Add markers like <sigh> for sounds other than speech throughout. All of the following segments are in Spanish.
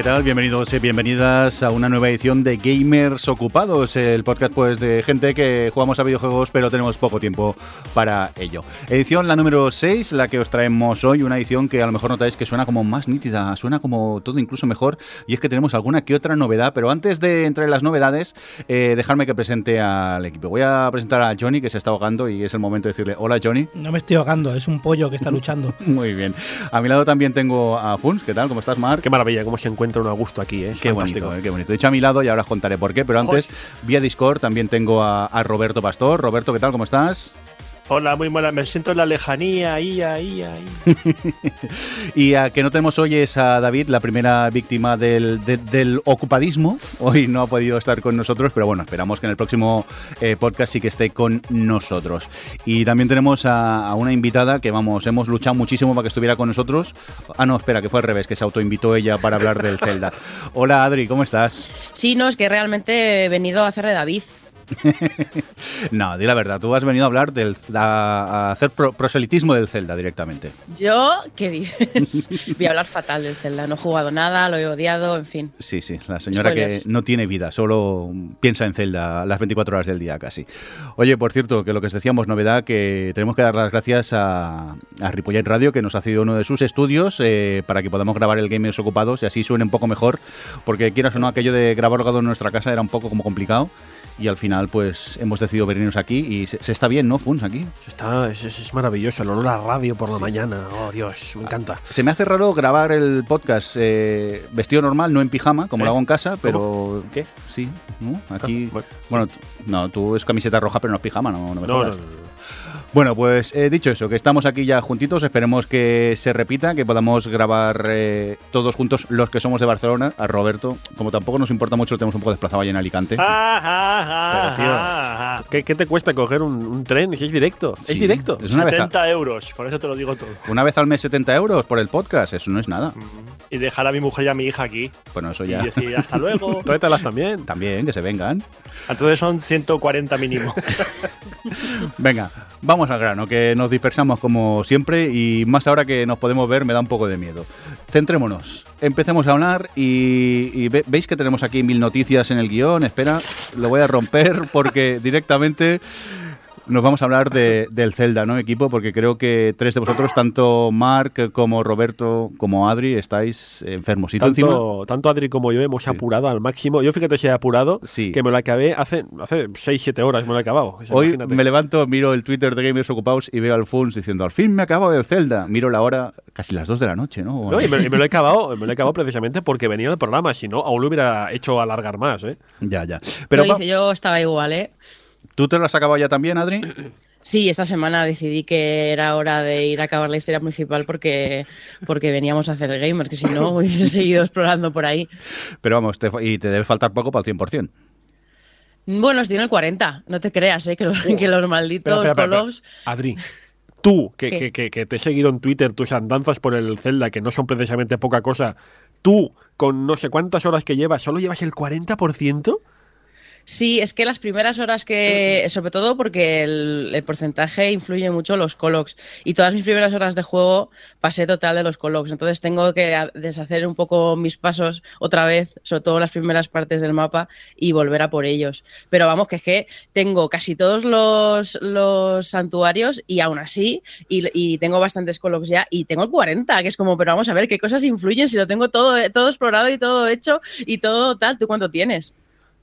¿Qué tal? Bienvenidos y bienvenidas a una nueva edición de Gamers Ocupados, el podcast pues de gente que jugamos a videojuegos pero tenemos poco tiempo para ello. Edición la número 6, la que os traemos hoy, una edición que a lo mejor notáis que suena como más nítida, suena como todo incluso mejor y es que tenemos alguna que otra novedad, pero antes de entrar en las novedades, eh, dejadme que presente al equipo. Voy a presentar a Johnny que se está ahogando y es el momento de decirle, hola Johnny. No me estoy ahogando, es un pollo que está <laughs> luchando. Muy bien. A mi lado también tengo a Funs, ¿qué tal? ¿Cómo estás, Mark? Qué maravilla, cómo se encuentra un a gusto aquí, ¿eh? Qué bonito, eh, qué bonito. De hecho, a mi lado y ahora os contaré por qué, pero antes, vía Discord también tengo a, a Roberto Pastor. Roberto, ¿qué tal? ¿Cómo estás? Hola, muy buena. Me siento en la lejanía, ahí, ahí, ahí. <laughs> y a que no tenemos hoy es a David, la primera víctima del, de, del ocupadismo. Hoy no ha podido estar con nosotros, pero bueno, esperamos que en el próximo eh, podcast sí que esté con nosotros. Y también tenemos a, a, una invitada que, vamos, hemos luchado muchísimo para que estuviera con nosotros. Ah, no, espera, que fue al revés, que se autoinvitó ella para hablar del Zelda. <laughs> Hola, Adri, ¿cómo estás? Sí, no, es que realmente he venido a hacer de David. <laughs> no, di la verdad, tú has venido a hablar del a, hacer pro, proselitismo del Zelda directamente. Yo, ¿qué dices? <laughs> Voy a hablar fatal del Zelda, no he jugado nada, lo he odiado, en fin. Sí, sí, la señora Spoilers. que no tiene vida, solo piensa en Zelda las 24 horas del día casi. Oye, por cierto, que lo que os decíamos, novedad, que tenemos que dar las gracias a, a Ripollet Radio, que nos ha sido uno de sus estudios eh, para que podamos grabar el Gamers Ocupados y así suene un poco mejor, porque quieras o no, aquello de grabar en nuestra casa era un poco como complicado y al final pues hemos decidido venirnos aquí y se, se está bien, ¿no, Funs, aquí? Está, es, es, maravilloso, el olor a radio por la sí. mañana, oh Dios, me encanta. Se me hace raro grabar el podcast eh, vestido normal, no en pijama, como ¿Eh? lo hago en casa, pero... ¿Cómo? ¿Qué? Sí, ¿no? Aquí... Ah, bueno, bueno, no, tú es camiseta roja, pero no es pijama, no, no me no, no, no. Bueno, pues he eh, dicho eso, que estamos aquí ya juntitos, esperemos que se repita, que podamos grabar eh, todos juntos los que somos de Barcelona. A Roberto, como tampoco nos importa mucho, lo tenemos un poco desplazado allá en Alicante. Ah, ah, ah, Pero, tío, ¿qué, ¿qué, te cuesta coger un, un, tren? Si es directo, sí, es directo. Es una 70 vez a... euros, por eso te lo digo todo. Una vez al mes 70 euros por el podcast, eso no es nada. Y dejar a mi mujer y a mi hija aquí. Bueno, eso ya. Y decir hasta <laughs> luego. Tráetelas también. También, que se vengan. Entonces son 140 mínimo. <laughs> Venga, vamos al grano, que nos dispersamos como siempre y más ahora que nos podemos ver me da un poco de miedo. Centrémonos, empecemos a hablar y, y ve, veis que tenemos aquí mil noticias en el guion. Espera, lo voy a romper porque directamente nos vamos a hablar de, del Zelda, ¿no, equipo? Porque creo que tres de vosotros, tanto Mark como Roberto como Adri, estáis enfermos. ¿Y tanto, encima? tanto Adri como yo hemos sí. apurado al máximo. Yo fíjate si he apurado, sí. que me lo acabé hace, hace 6-7 horas, me lo he acabado. O sea, Hoy imagínate. me levanto, miro el Twitter de Gamers Ocupados y veo al Funs diciendo, al fin me acabo el Zelda. Miro la hora, casi las 2 de la noche, ¿no? no y, me, y me, lo he acabado, me lo he acabado precisamente porque venía del programa, si no, aún lo hubiera hecho alargar más, ¿eh? Ya, ya. Pero yo, yo estaba igual, ¿eh? ¿Tú te lo has acabado ya también, Adri? Sí, esta semana decidí que era hora de ir a acabar la historia principal porque, porque veníamos a hacer el gamer, que si no <laughs> hubiese seguido explorando por ahí. Pero vamos, te, y te debe faltar poco para el 100%. Bueno, estoy en el 40, no te creas, ¿eh? que, los, que los malditos pero, pero, pero, colos... Adri, tú, que, que, que, que, te he seguido en Twitter, tus andanzas por el Zelda, que no son precisamente poca cosa, tú, con no sé cuántas horas que llevas, ¿solo llevas el 40%? Sí, es que las primeras horas que, sobre todo porque el, el, porcentaje influye mucho los colocs y todas mis primeras horas de juego pasé total de los colocs, entonces tengo que deshacer un poco mis pasos otra vez, sobre todo las primeras partes del mapa y volver a por ellos. Pero vamos, que es que tengo casi todos los, los santuarios y aún así, y, y, tengo bastantes colocs ya y tengo el 40, que es como, pero vamos a ver qué cosas influyen si lo tengo todo, todo explorado y todo hecho y todo tal, ¿tú cuánto tienes?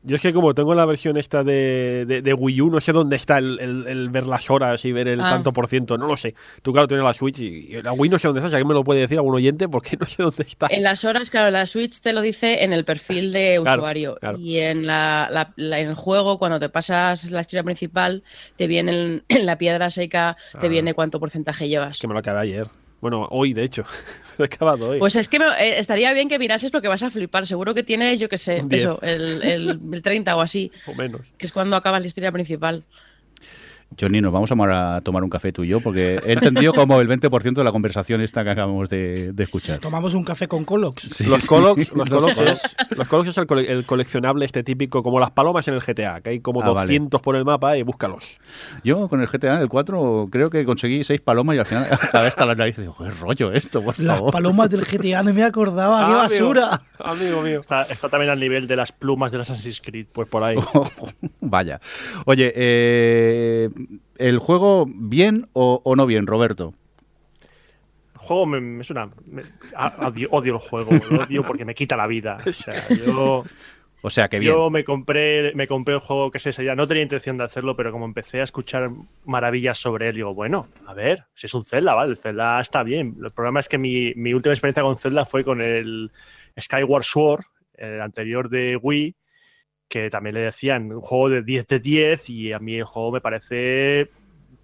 Yo es que como tengo la versión esta de, de, de Wii U, no sé dónde está el, el, el, ver las horas y ver el ah. tanto por ciento, no lo sé. Tú claro tienes la Switch y, y la Wii no sé dónde está, si alguien me lo puede decir algún oyente, porque <laughs> no sé dónde está. En las horas, claro, la Switch te lo dice en el perfil de <laughs> claro, usuario claro. y en, la, la, la, en el juego, cuando te pasas la historia principal, te viene en, en la piedra seca, te ah. viene cuánto porcentaje llevas. Que me lo acabé ayer. Bueno, hoy, de hecho. Lo <laughs> he acabado hoy. Pues es que me, eh, estaría bien que mirases porque vas a flipar. Seguro que tienes, yo qué sé, eso, el, el, el, 30 o así. <laughs> O menos. Que es cuando acabas la historia principal. Johnny, nos vamos a, tomar un café tú y yo, porque he entendido como el 20% de la conversación esta que acabamos de, escuchar. Tomamos un café con Colox. los Colox, los Colox es, los Colox es el, coleccionable este típico, como las palomas en el GTA, que hay como 200 ah, por el mapa y búscalos. Yo con el GTA, el 4, creo que conseguí 6 palomas y al final <laughs> acabé hasta las narices. Digo, qué rollo esto, por Las palomas del GTA, no me acordaba, qué ah, basura. Amigo, mío. Está, también al nivel de las plumas de Assassin's Creed. Pues por ahí. <laughs> Vaya. Oye, eh ¿El juego bien o, no bien, Roberto? El juego me, suena. odio, el juego, lo <laughs> odio porque me quita la vida. O sea, yo. O sea, que bien. Yo me compré, me compré el juego que se ya no tenía intención de hacerlo, pero como empecé a escuchar maravillas sobre él, digo, bueno, a ver, si es un Zelda, vale, el Zelda está bien. El problema es que mi, mi última experiencia con Zelda fue con el Skyward Sword, el anterior de Wii, que también le decían un juego de 10 de 10 y a mí el juego me parece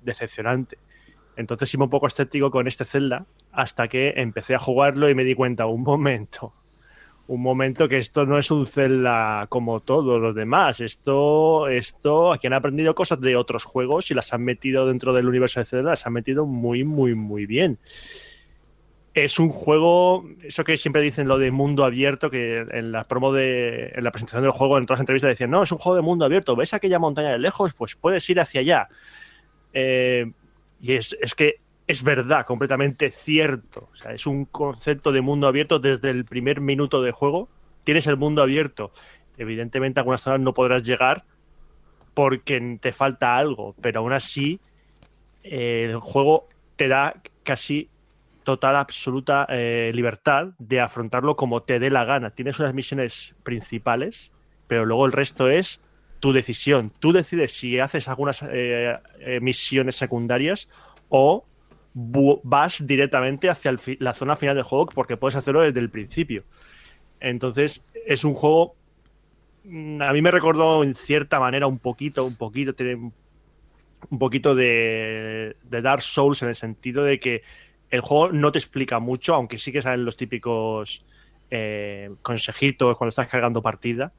decepcionante. Entonces iba un poco escéptico con este Zelda hasta que empecé a jugarlo y me di cuenta, un momento, un momento que esto no es un Zelda como todos los demás. Esto, esto, aquí han aprendido cosas de otros juegos y las han metido dentro del universo de Zelda, las han metido muy, muy, muy bien es un juego, eso que siempre dicen lo de mundo abierto, que en la promo de, en la presentación del juego, en todas las entrevistas decían, no, es un juego de mundo abierto, ves aquella montaña de lejos, pues puedes ir hacia allá. Eh, y es, que es verdad, completamente cierto. O sea, es un concepto de mundo abierto desde el primer minuto de juego. Tienes el mundo abierto. Evidentemente, a algunas zonas no podrás llegar porque te falta algo, pero aún así, eh, el juego te da casi total, absoluta eh, libertad de afrontarlo como te dé la gana. Tienes unas misiones principales, pero luego el resto es tu decisión. Tú decides si haces algunas eh, eh, misiones secundarias o vas directamente hacia la zona final del juego porque puedes hacerlo desde el principio. Entonces, es un juego. Mm, a mí me recordó en cierta manera un poquito, un poquito, tiene un poquito de, de Dark Souls en el sentido de que el juego no te explica mucho, aunque sí que salen los típicos eh, consejitos cuando estás cargando partida,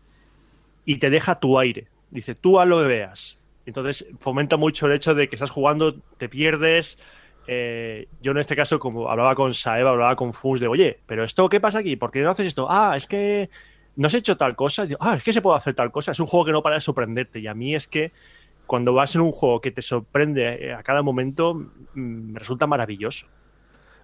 y te deja tu aire. Dice, tú a lo que veas. Entonces fomenta mucho el hecho de que estás jugando, te pierdes. Eh, yo en este caso, como hablaba con Saeva, hablaba con Fus de, oye, pero esto, ¿qué pasa aquí? ¿Por qué no haces esto? Ah, es que no has hecho tal cosa. ah, es que se puede hacer tal cosa. Es un juego que no para de sorprenderte. Y a mí es que cuando vas en un juego que te sorprende a cada momento, mm, me resulta maravilloso.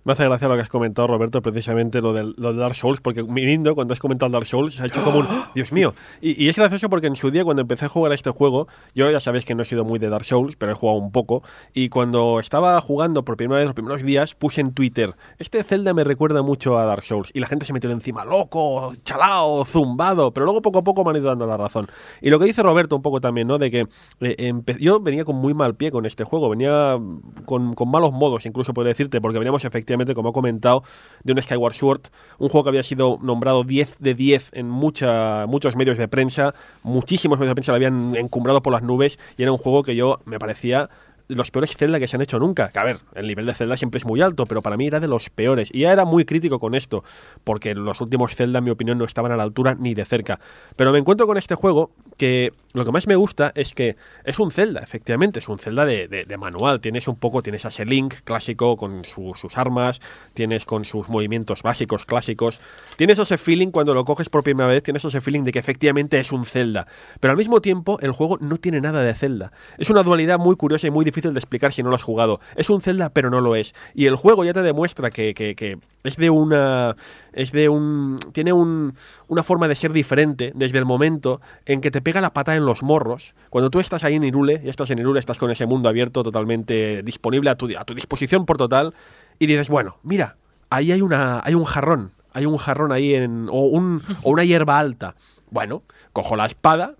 Me hace gracia lo que has comentado, Roberto, precisamente lo de, lo de Dark Souls, porque mi lindo, cuando has comentado Dark Souls, se ha hecho como un <gasps> Dios mío. Y, es gracioso porque en su día, cuando empecé a jugar a este juego, yo ya sabéis que no he sido muy de Dark Souls, pero he jugado un poco. Y cuando estaba jugando por primera vez los primeros días, puse en Twitter: Este Zelda me recuerda mucho a Dark Souls. Y la gente se metió encima, loco, chalao, zumbado. Pero luego poco a poco me han ido dando la razón. Y lo que dice Roberto un poco también, ¿no? De que eh, yo venía con muy mal pie con este juego, venía con, con malos modos, incluso podría decirte, porque veníamos efectivamente, como he comentado, de un Skyward Sword, un juego que había sido nombrado 10 de 10 en mucha, muchos medios de prensa, muchísimos medios de prensa lo habían encumbrado por las nubes y era un juego que yo me parecía los peores Zelda que se han hecho nunca. Que a ver, el nivel de Zelda siempre es muy alto, pero para mí era de los peores. Y ya era muy crítico con esto, porque los últimos Zelda, en mi opinión, no estaban a la altura ni de cerca. Pero me encuentro con este juego que lo que más me gusta es que es un Zelda, efectivamente, es un Zelda de, manual. Tienes un poco, tienes a Link clásico con sus armas, tienes con sus movimientos básicos clásicos. Tienes ese feeling cuando lo coges por primera vez, tienes ese feeling de que efectivamente es un Zelda. Pero al mismo tiempo, el juego no tiene nada de Zelda. Es una dualidad muy curiosa y muy difícil de explicar si no lo has jugado. Es un Zelda, pero no lo es. Y el juego ya te demuestra que, es de una. Es de un. Tiene un, una forma de ser diferente desde el momento en que te pega la pata en los morros. Cuando tú estás ahí en Irule, y estás en Irule, estás con ese mundo abierto totalmente disponible a tu, a tu disposición por total, y dices, bueno, mira, ahí hay, una, hay un jarrón. Hay un jarrón ahí en. o, un, o una hierba alta. Bueno, cojo la espada,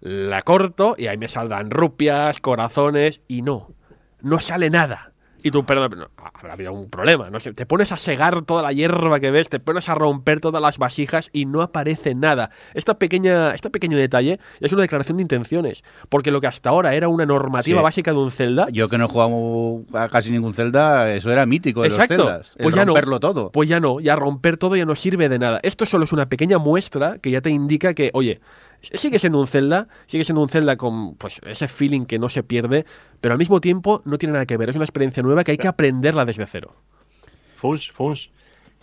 la corto y ahí me saldrán rupias, corazones y no, no sale nada. Y tú, perdón, habrá habido un problema, no sé, te pones a segar toda la hierba que ves, te pones a romper todas las vasijas y no aparece nada. Esta pequeña, este pequeño detalle es una declaración de intenciones, porque lo que hasta ahora era una normativa básica de un Zelda... Yo que no he jugado a casi ningún Zelda, eso era mítico de Exacto. los Zeldas, pues ya romperlo no, todo. Pues ya no, ya romper todo ya no sirve de nada. Esto solo es una pequeña muestra que ya te indica que, oye, Sigue siendo un Zelda, sigue siendo un Zelda con pues ese feeling que no se pierde, pero al mismo tiempo no tiene nada que ver. Es una experiencia nueva que hay que aprenderla desde cero. Funs, Funs.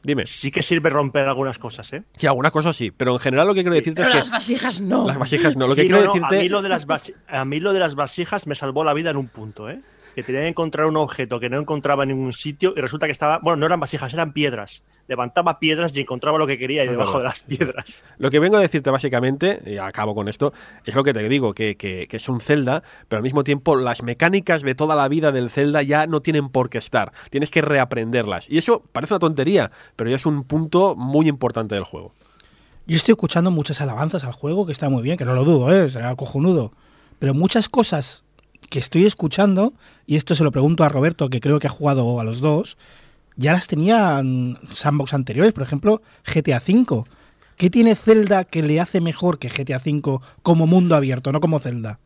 Dime. Sí que sirve romper algunas cosas, ¿eh? Sí, algunas cosas sí, pero en general lo que quiero decirte Pero es las que vasijas no. las vasijas no. Lo que quiero no, decirte a, mí lo de las a mí lo de las vasijas me salvó la vida en un punto, ¿eh? Que tenía que encontrar un objeto que no encontraba en ningún sitio y resulta que estaba. Bueno, no eran vasijas, eran piedras. Levantaba piedras y encontraba lo que quería y debajo de las piedras. Lo que vengo a decirte básicamente, y acabo con esto, es lo que te digo, que, que- que es un Zelda, pero al mismo tiempo las mecánicas de toda la vida del Zelda ya no tienen por qué estar. Tienes que reaprenderlas. Y eso parece una tontería, pero ya es un punto muy importante del juego. Yo estoy escuchando muchas alabanzas al juego, que está muy bien, que no lo dudo, ¿eh? será cojonudo. Pero muchas cosas que estoy escuchando, y esto se lo pregunto a Roberto, que creo que ha jugado a los dos, ya las tenían sandbox anteriores, por ejemplo, GTA V. ¿Qué tiene Zelda que le hace mejor que GTA V como mundo abierto, no como Zelda?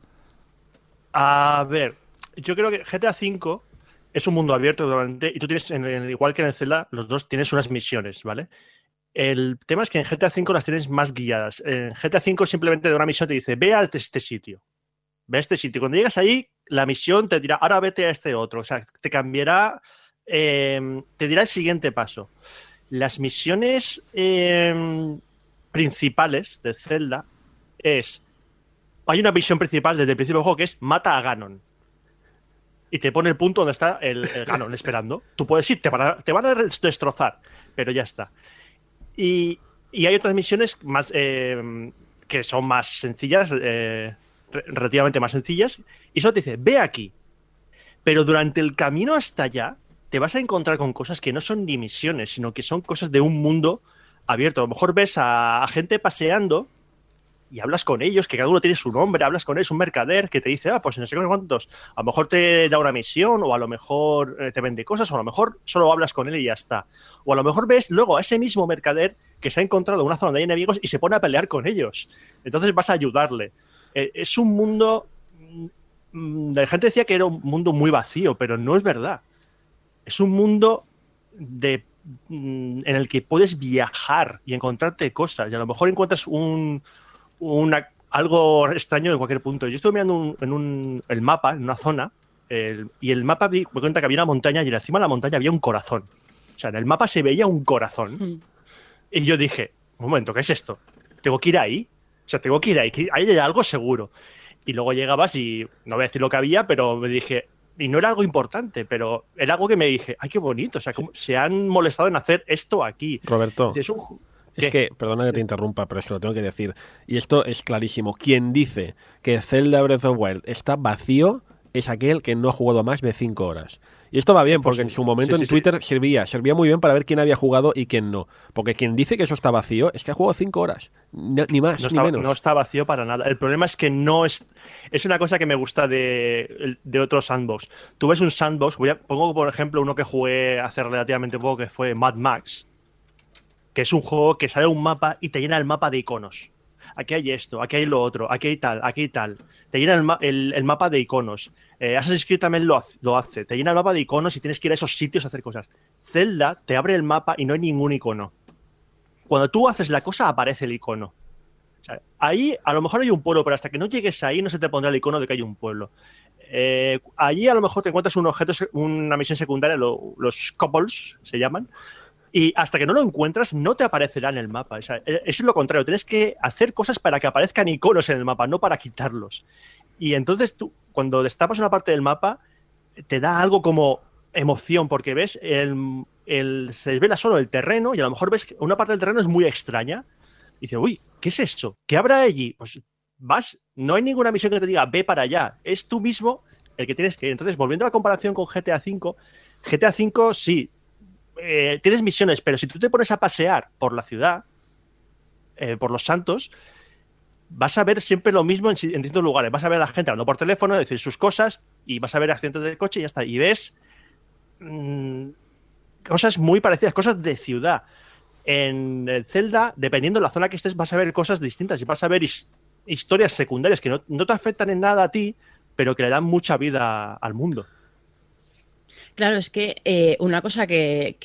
A ver, yo creo que GTA V es un mundo abierto totalmente y tú tienes, en igual que en el Zelda, los dos tienes unas misiones, ¿vale? El tema es que en GTA V las tienes más guiadas. En GTA V simplemente de una misión te dice, ve a este sitio. Ve a este sitio. Cuando llegas ahí, la misión te dirá, ahora vete a este otro. O sea, te cambiará, eh, te dirá el siguiente paso. Las misiones eh, principales de Zelda es hay una misión principal desde el principio del juego que es mata a Ganon. Y te pone el punto donde está el, Ganon esperando. Tú puedes ir, te van, a, te van a destrozar, pero ya está. Y, hay otras misiones más eh, que son más sencillas, eh, relativamente más sencillas, y solo te dice, ve aquí. Pero durante el camino hasta allá, te vas a encontrar con cosas que no son ni misiones, sino que son cosas de un mundo abierto. A lo mejor ves a, gente paseando y hablas con ellos, que cada uno tiene su nombre, hablas con él, es un mercader que te dice, ah, pues no sé cuántos, a lo mejor te da una misión, o a lo mejor eh, te vende cosas, o a lo mejor solo hablas con él y ya está. O a lo mejor ves luego a ese mismo mercader que se ha encontrado en una zona donde hay enemigos y se pone a pelear con ellos. Entonces vas a ayudarle. Eh, es un mundo. mm, La gente decía que era un mundo muy vacío, pero no es verdad. Es un mundo de, mm, en el que puedes viajar y encontrarte cosas. Y a lo mejor encuentras un, una- algo extraño en cualquier punto. Yo estuve mirando un- en un, el mapa, en una zona, el- y el mapa vi- me cuenta que había una montaña y encima de la montaña había un corazón. O sea, en el mapa se veía un corazón. Mm. Y yo dije, un momento, ¿qué es esto? ¿Tengo que ir ahí? O sea, tengo que ir ahí, ahí hay algo seguro. Y luego llegabas y no voy a decir lo que había, pero me dije, y no era algo importante, pero era algo que me dije, ay, qué bonito, o sea, cómo- se han molestado en hacer esto aquí. Roberto, Es que, perdona que te interrumpa, pero es que lo tengo que decir. Y esto es clarísimo. Quien dice que Zelda Breath of the Wild está vacío es aquel que no ha jugado más de 5 horas. Y esto va bien, porque en su momento Sí, en sí. Twitter servía, servía muy bien para ver quién había jugado y quién no. Porque quien dice que eso está vacío es que ha jugado 5 horas. No- ni más, no ni está, menos. no está vacío para nada. El problema es que no es. Es una cosa que me gusta de, de otros sandbox. Tú ves un sandbox, voy a, pongo por ejemplo uno que jugué hace relativamente poco, que fue Mad Max, que es un juego que sale un mapa y te llena el mapa de iconos. Aquí hay esto, aquí hay lo otro, aquí hay tal, aquí hay tal. Te llena el, el- mapa de iconos. Eh, Assassin's Creed también lo, hace-. Te llena el mapa de iconos y tienes que ir a esos sitios a hacer cosas. Zelda te abre el mapa y no hay ningún icono. Cuando tú haces la cosa, aparece el icono. Ahí a lo mejor hay un pueblo, pero hasta que no llegues ahí no se te pondrá el icono de que hay un pueblo. Eh, allí a lo mejor te encuentras un objeto, una misión secundaria, lo- los couples se llaman, y hasta que no lo encuentras no te aparecerá en el mapa. O eh, es lo contrario, tienes que hacer cosas para que aparezcan iconos en el mapa, no para quitarlos. Y entonces tú, cuando destapas una parte del mapa, te da algo como emoción, porque ves, el, el- se desvela solo el terreno y a lo mejor ves que una parte del terreno es muy extraña. Y dices, uy, ¿qué es eso? ¿Qué habrá allí? Pues vas, no hay ninguna misión que te diga, ve para allá. Es tú mismo el que tienes que ir. Entonces, volviendo a la comparación con GTA V, GTA V sí, eh, tienes misiones, pero si tú te pones a pasear por la ciudad, eh, por los santos, vas a ver siempre lo mismo en, distintos lugares. Vas a ver a la gente hablando por teléfono, decir sus cosas, y vas a ver accidentes del coche y ya está. Y ves mm, cosas muy parecidas, cosas de ciudad. En el Zelda, dependiendo de la zona que estés, vas a ver cosas distintas y vas a ver his- historias secundarias que no te afectan en nada a ti, pero que le dan mucha vida al mundo. Claro, es que eh, una cosa que,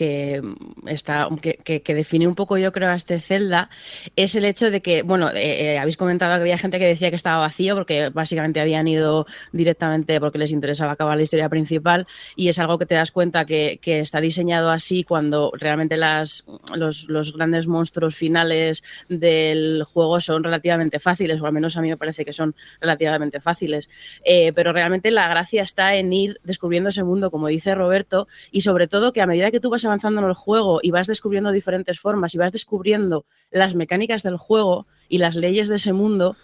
está, que, define un poco, yo creo, a este Zelda es el hecho de que, bueno, eh, eh, habéis comentado que había gente que decía que estaba vacío porque básicamente habían ido directamente porque les interesaba acabar la historia principal y es algo que te das cuenta que, está diseñado así cuando realmente las, los, los, grandes monstruos finales del juego son relativamente fáciles, o al menos a mí me parece que son relativamente fáciles. pero realmente la gracia está en ir descubriendo ese mundo, como dice y sobre todo que a medida que tú vas avanzando en el juego y vas descubriendo diferentes formas y vas descubriendo las mecánicas del juego y las leyes de ese mundo,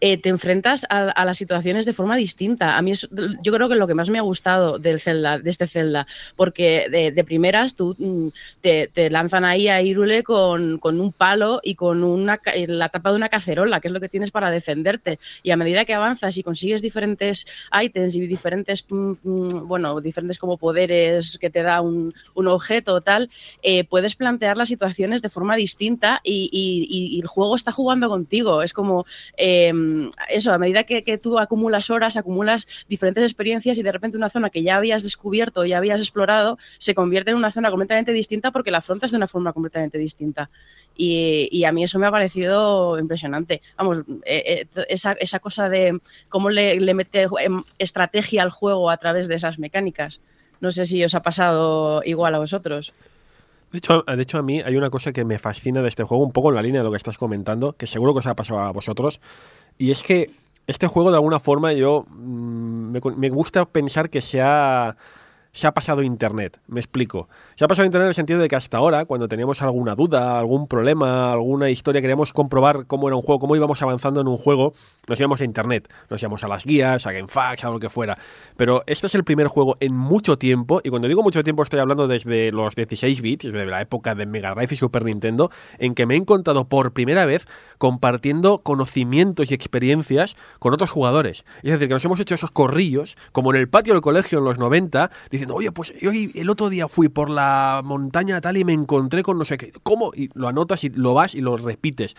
eh, te enfrentas a, las situaciones de forma distinta. A mí es, yo creo que lo que más me ha gustado del Zelda, de este Zelda, porque de, primeras tú mm, te, lanzan ahí a Irule con, un palo y con una, la tapa de una cacerola, que es lo que tienes para defenderte. Y a medida que avanzas y consigues diferentes ítems y diferentes, mm, mm, bueno, diferentes como poderes que te da un, objeto o tal, eh, puedes plantear las situaciones de forma distinta y, el juego está jugando contigo. Es como... Em, eso, a medida que, tú acumulas horas, acumulas diferentes experiencias y de repente una zona que ya habías descubierto, ya habías explorado, se convierte en una zona completamente distinta porque la afrontas de una forma completamente distinta. Y, a mí eso me ha parecido impresionante. Vamos, eh, eh, esa, cosa de cómo le, le mete em, estrategia al juego a través de esas mecánicas. No sé si os ha pasado igual a vosotros. De hecho, de hecho, a mí hay una cosa que me fascina de este juego, un poco en la línea de lo que estás comentando, que seguro que os ha pasado a vosotros, y es que este juego de alguna forma yo mm, me, me gusta pensar que se ha se ha pasado Internet. Me explico. Se ha pasado Internet en el sentido de que hasta ahora, cuando teníamos alguna duda, algún problema, alguna historia, queríamos comprobar cómo era un juego, cómo íbamos avanzando en un juego, nos íbamos a Internet, nos íbamos a las guías, a GameFAQs, a lo que fuera. Pero este es el primer juego en mucho tiempo, y cuando digo mucho tiempo estoy hablando desde los 16 bits, desde la época de Mega Drive y Super Nintendo, en que me he encontrado por primera vez compartiendo conocimientos y experiencias con otros jugadores. Es decir, que nos hemos hecho esos corrillos, como en el patio del colegio en los 90, diciendo, oye, pues yo el otro día fui por la montaña tal y me encontré con no sé qué. ¿Cómo? Y lo anotas y lo vas y lo repites.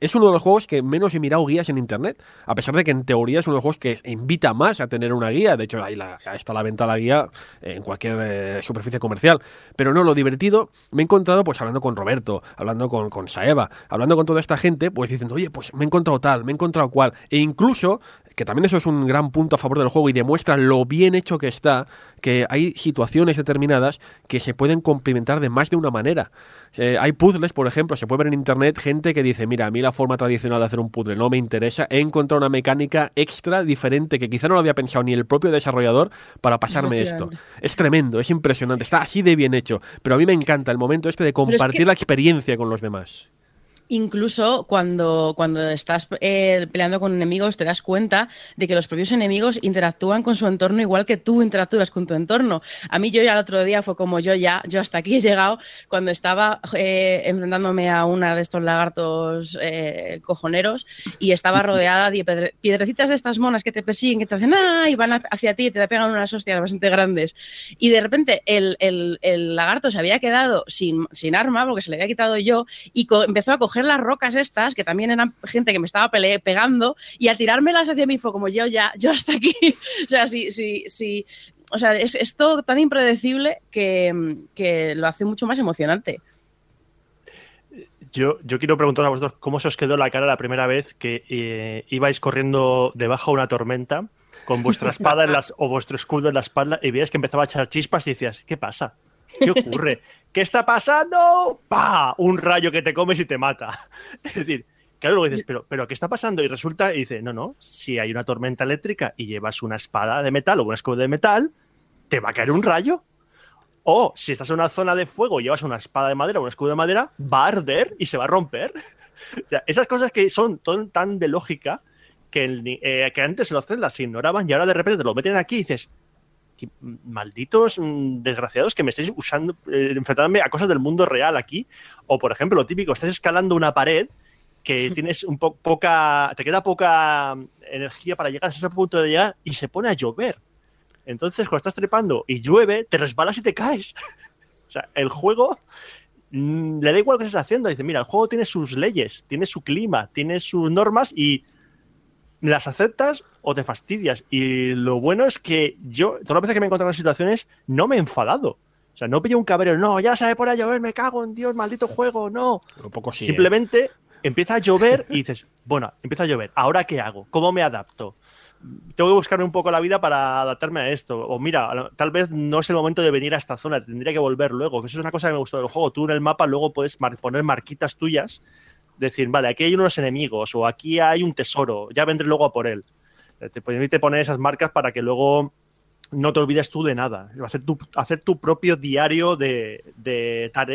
Es uno de los juegos que menos he mirado guías en internet, a pesar de que en teoría es uno de los juegos que invita más a tener una guía. De hecho, ahí, está la venta de la guía en cualquier eh, superficie comercial. Pero no, lo divertido, me he encontrado pues hablando con Roberto, hablando con, con Saeva, hablando con toda esta gente, pues diciendo, oye, pues me he encontrado tal, me he encontrado cual. E incluso que también eso es un gran punto a favor del juego y demuestra lo bien hecho que está, que hay situaciones determinadas que se pueden complementar de más de una manera. Eh, hay puzzles, por ejemplo, se puede ver en internet gente que dice, mira, a mí la forma tradicional de hacer un puzzle no me interesa, he encontrado una mecánica extra diferente que quizá no lo había pensado ni el propio desarrollador para pasarme esto. Es tremendo, es impresionante, está así de bien hecho, pero a mí me encanta el momento este de compartir la experiencia con los demás. Incluso cuando, cuando estás eh, peleando con enemigos te das cuenta de que los propios enemigos interactúan con su entorno igual que tú interactúas con tu entorno. A mí yo ya el otro día fue como yo ya, yo hasta aquí he llegado cuando estaba eh, enfrentándome a una de estos lagartos eh, cojoneros y estaba <laughs> rodeada de piedrecitas de estas monas que te persiguen, que te hacen ¡ah! y van hacia ti y te pegan unas hostias bastante grandes. Y de repente el, el, lagarto se había quedado sin, sin arma porque se le había quitado yo y empezó a coger las rocas estas, que también eran gente que me estaba pegando, y a tirármelas hacia mí fue como yo ya, yo hasta aquí. <laughs> o sea, sí, sí, sí. O sea, es, todo tan impredecible que, lo hace mucho más emocionante. Yo, yo, quiero preguntar a vosotros cómo se os quedó la cara la primera vez que eh, ibais corriendo debajo de una tormenta con vuestra espada en las, o vuestro escudo en la espalda y veías que empezaba a echar chispas y decías, ¿qué pasa? ¿Qué ocurre? ¿Qué está pasando? ¡Pa! Un rayo que te comes y te mata. <laughs> Es decir, claro, luego dices, pero, pero ¿qué está pasando? Y resulta, y dice, no, no, si hay una tormenta eléctrica y llevas una espada de metal o un escudo de metal, ¿te va a caer un rayo? O si estás en una zona de fuego y llevas una espada de madera o un escudo de madera, va a arder y se va a romper. <laughs> esas cosas que son tan de lógica que, eh, que antes los celdas se ignoraban y ahora de repente te lo meten aquí y dices, malditos mm, desgraciados que me estáis usando, eh, enfrentándome a cosas del mundo real aquí. O, por ejemplo, lo típico, estás escalando una pared que <laughs> tienes un poca, te queda poca energía para llegar a ese punto de llegar y se pone a llover. Entonces, cuando estás trepando y llueve, te resbalas y te caes. <laughs> o sea, el juego mm, le da igual lo que estás haciendo. Dice, mira, el juego tiene sus leyes, tiene su clima, tiene sus normas y las aceptas o te fastidias. Y lo bueno es que yo, todas las veces que me he encontrado en situaciones, no me he enfadado. O sea, no pillo un cabrero, no, ya sabe por a llover, me cago en Dios, maldito juego, no. poco sí, ¿eh? Simplemente empieza a llover y dices, <laughs> bueno, empieza a llover, ¿ahora qué hago? ¿Cómo me adapto? Tengo que buscarme un poco la vida para adaptarme a esto. O mira, tal vez no es el momento de venir a esta zona, tendría que volver luego. Que eso es una cosa que me gustó del juego. Tú en el mapa luego puedes poner marquitas tuyas decir, vale, aquí hay unos enemigos o aquí hay un tesoro, ya vendré luego a por él. Eh, te permite poner esas marcas para que luego no te olvides tú de nada. Hacer tu, hacer tu propio diario de,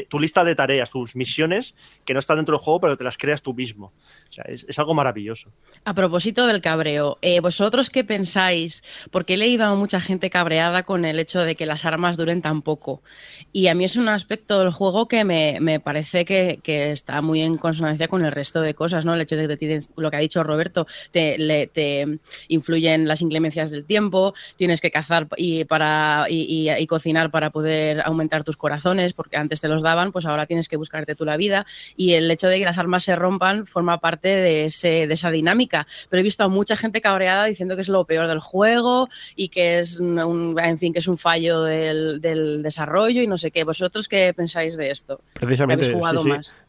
tu lista de tareas, tus misiones que no están dentro del juego, pero te las creas tú mismo. O sea, es, algo maravilloso. A propósito del cabreo, eh, ¿vosotros qué pensáis? Porque he leído a mucha gente cabreada con el hecho de que las armas duren tan poco. Y a mí es un aspecto del juego que me, parece que, está muy en consonancia con el resto de cosas, ¿no? El hecho de que tienes, lo que ha dicho Roberto, te, te influyen las inclemencias del tiempo, tienes que cazar y, para, y, cocinar para poder aumentar tus corazones, porque antes te los daban, pues ahora tienes que buscarte tú la vida. Y el hecho de que las armas se rompan forma parte de, ese, de esa dinámica. Pero he visto a mucha gente cabreada diciendo que es lo peor del juego y que es un, en fin, que es un fallo del, desarrollo y no sé qué. ¿Vosotros qué pensáis de esto? Precisamente,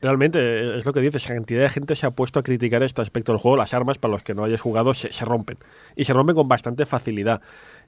realmente es lo que dices, la cantidad de gente se ha puesto a criticar este aspecto del juego. Las armas, para los que no hayáis jugado, se, se rompen. Y se rompen con bastante facilidad.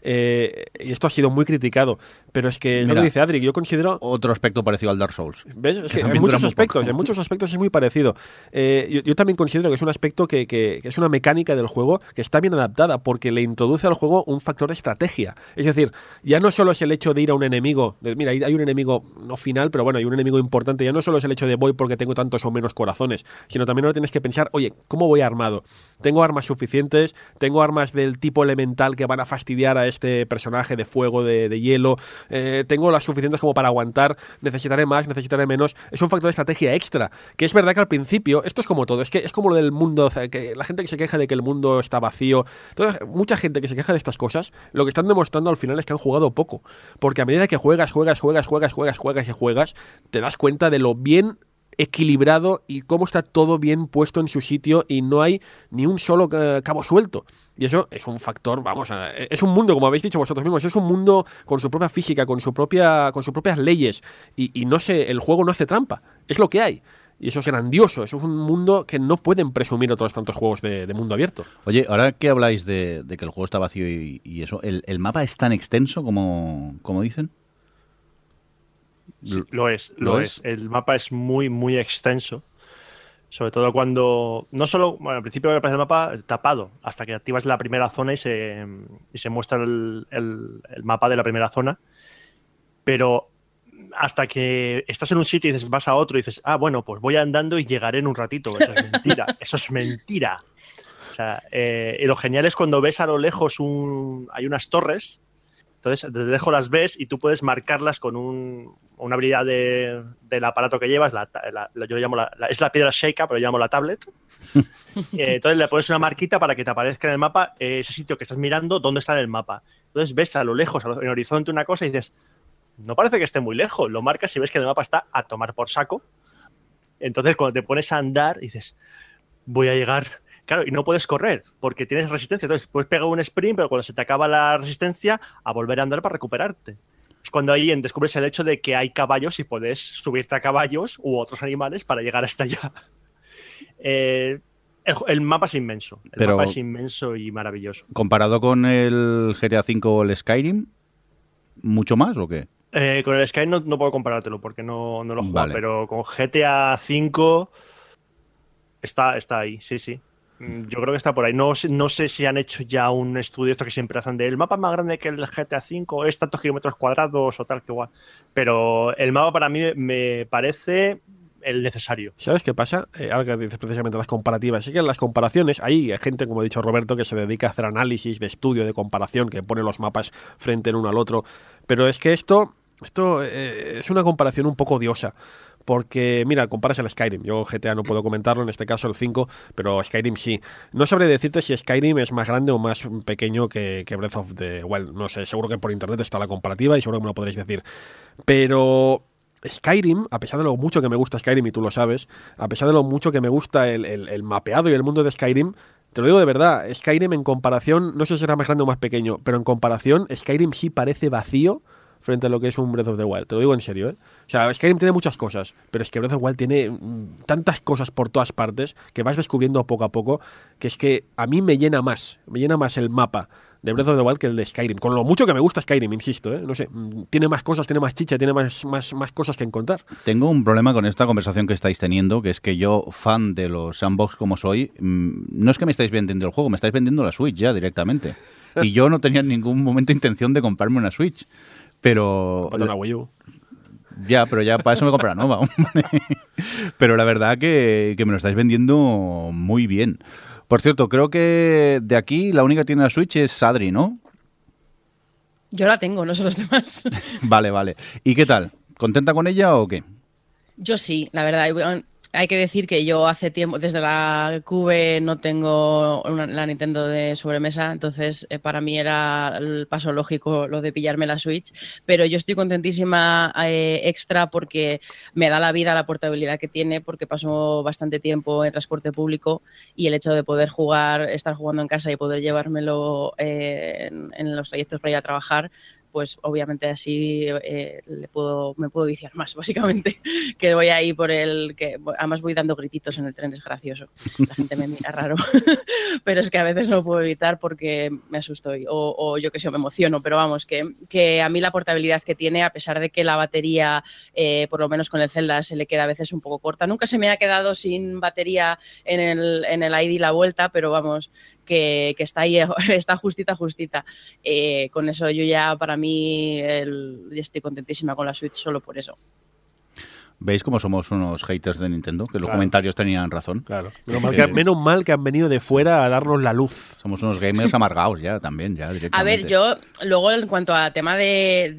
Eh, y esto ha sido muy criticado. Pero es que lo que dice Adri, yo considero. Otro aspecto parecido al Dark Souls. ¿Ves? Es que en muchos aspectos, en muchos aspectos es muy parecido. Eh, yo, también considero que es un aspecto que, que, es una mecánica del juego que está bien adaptada porque le introduce al juego un factor de estrategia. Es decir, ya no solo es el hecho de ir a un enemigo, de, mira, hay un enemigo no final, pero bueno, hay un enemigo importante, ya no solo es el hecho de voy porque tengo tantos o menos corazones, sino también ahora tienes que pensar, oye, ¿cómo voy armado? ¿Tengo armas suficientes? ¿Tengo armas del tipo elemental que van a fastidiar a este personaje de fuego, de, hielo, eh, tengo las suficientes como para aguantar, necesitaré más, necesitaré menos. Es un factor de estrategia extra, que es verdad que al principio, esto es como todo, es que es como lo del mundo, que la gente que se queja de que el mundo está vacío, entonces, mucha gente que se queja de estas cosas, lo que están demostrando al final es que han jugado poco, porque a medida que juegas, juegas, juegas, juegas, juegas, juegas y juegas, te das cuenta de lo bien equilibrado y cómo está todo bien puesto en su sitio y no hay ni un solo eh, cabo suelto. Y eso es un factor, vamos, es un mundo, como habéis dicho vosotros mismos, es un mundo con su propia física, con su propia, con sus propias leyes. Y, no sé, el juego no hace trampa, es lo que hay. Y eso es grandioso, eso es un mundo que no pueden presumir otros tantos juegos de, mundo abierto. Oye, ahora que habláis de, que el juego está vacío y, eso, ¿el, mapa es tan extenso como, como dicen? lo es, lo, es? El mapa es muy, muy extenso. Sobre todo cuando. No solo. Bueno, al principio me parece el mapa tapado, hasta que activas la primera zona y se, y se muestra el, mapa de la primera zona. Pero hasta que estás en un sitio y dices, vas a otro y dices, ah, bueno, pues voy andando y llegaré en un ratito. Eso es mentira. <laughs> Eso es mentira. O sea, eh, y lo genial es cuando ves a lo lejos un, hay unas torres entonces, desde lejos las ves y tú puedes marcarlas con una habilidad del aparato que llevas. La, yo llamo la, es la piedra Sheikah, pero yo llamo la tablet. <laughs> Eh, entonces le pones una marquita para que te aparezca en el mapa ese sitio que estás mirando, dónde está en el mapa. Entonces ves a lo lejos, en el horizonte, una cosa y dices, no parece que esté muy lejos. Lo marcas y ves que el mapa está a tomar por saco. Entonces, cuando te pones a andar, dices, voy a llegar Claro, y no puedes correr porque tienes resistencia. Entonces puedes pegar un sprint, pero cuando se te acaba la resistencia, a volver a andar para recuperarte. Es cuando ahí descubres el hecho de que hay caballos y puedes subirte a caballos u otros animales para llegar hasta allá. <laughs> Eh, el, mapa es inmenso. El mapa es inmenso y maravilloso. ¿Comparado con el GTA V o el Skyrim? ¿Mucho más o qué? Eh, con el Skyrim no, puedo comparártelo porque no, lo he jugado, pero con GTA V está, está ahí, sí, sí. Mm, yo creo que está por ahí. No, no sé si han hecho ya un estudio, esto que siempre hacen de el mapa más grande que el GTA V es tantos kilómetros cuadrados o tal que igual. Pero el mapa para mí me parece el necesario. ¿Sabes qué pasa? Eh, ahora que dices precisamente las comparativas. Sí que las comparaciones hay gente, como ha dicho Roberto, que se dedica a hacer análisis de estudio, de comparación, que pone los mapas frente en uno al otro. Pero es que esto, esto eh, es una comparación un poco odiosa. Porque, mira, comparas el Skyrim. Yo GTA no puedo comentarlo, en este caso el 5, pero Skyrim sí. No sabré decirte si Skyrim es más grande o más pequeño que, Breath of the Wild. No sé, seguro que por internet está la comparativa y seguro que me lo podréis decir. Pero Skyrim, a pesar de lo mucho que me gusta Skyrim, y tú lo sabes, a pesar de lo mucho que me gusta el, el, mapeado y el mundo de Skyrim, te lo digo de verdad, Skyrim en comparación, no sé si será más grande o más pequeño, pero en comparación, Skyrim sí parece vacío frente a lo que es un Breath of the Wild. Te lo digo en serio, ¿eh? O sea, Skyrim tiene muchas cosas, pero es que Breath of the Wild tiene mm, tantas cosas por todas partes que vas descubriendo poco a poco que es que a mí me llena más, me llena más el mapa de Breath of the Wild que el de Skyrim. Con lo mucho que me gusta Skyrim, insisto, ¿eh? No sé, mm, tiene más cosas, tiene más chicha, tiene más, más, más cosas que encontrar. Tengo un problema con esta conversación que estáis teniendo, que es que yo, fan de los sandbox como soy, mm, no es que me estáis vendiendo el juego, me estáis vendiendo la Switch ya directamente. <laughs> Y yo no tenía en ningún momento intención de comprarme una Switch. Pero. Para una Wii U. Ya, pero ya para eso me compro la nueva. <laughs> pero la verdad que, que me lo estáis vendiendo muy bien. Por cierto, creo que de aquí la única que tiene la Switch es Adri, ¿no? Yo la tengo, no son los demás. <laughs> vale, vale. ¿Y qué tal? ¿Contenta con ella o qué? Yo sí, la verdad hay que decir que yo hace tiempo, desde la Cube no tengo la Nintendo de sobremesa, entonces eh, para mí era el paso lógico lo de pillarme la Switch, pero yo estoy contentísima eh, extra porque me da la vida la portabilidad que tiene, porque paso bastante tiempo en transporte público y el hecho de poder jugar, estar jugando en casa y poder llevármelo eh, en los trayectos para ir a trabajar, pues obviamente así eh, le puedo, me puedo viciar más, básicamente. <laughs> que voy ahí por el que además voy dando grititos en el tren, es gracioso. La gente me mira raro. <laughs> pero es que a veces no puedo evitar porque me asusto o, yo que sé, me emociono. Pero vamos, que, que, a mí la portabilidad que tiene, a pesar de que la batería, eh, por lo menos con el Zelda, se le queda a veces un poco corta. Nunca se me ha quedado sin batería en el, en el ID la vuelta, pero vamos, que, está ahí, <laughs> está justita, justita. Eh, con eso yo ya, para mí, estoy contentísima con la Switch solo por eso. ¿Veis cómo somos unos haters de Nintendo? Que los comentarios tenían razón. Claro. Menos mal, que, han venido de fuera a darnos la luz. Somos unos gamers <laughs> amargados ya también, ya A ver, yo luego en cuanto a tema de,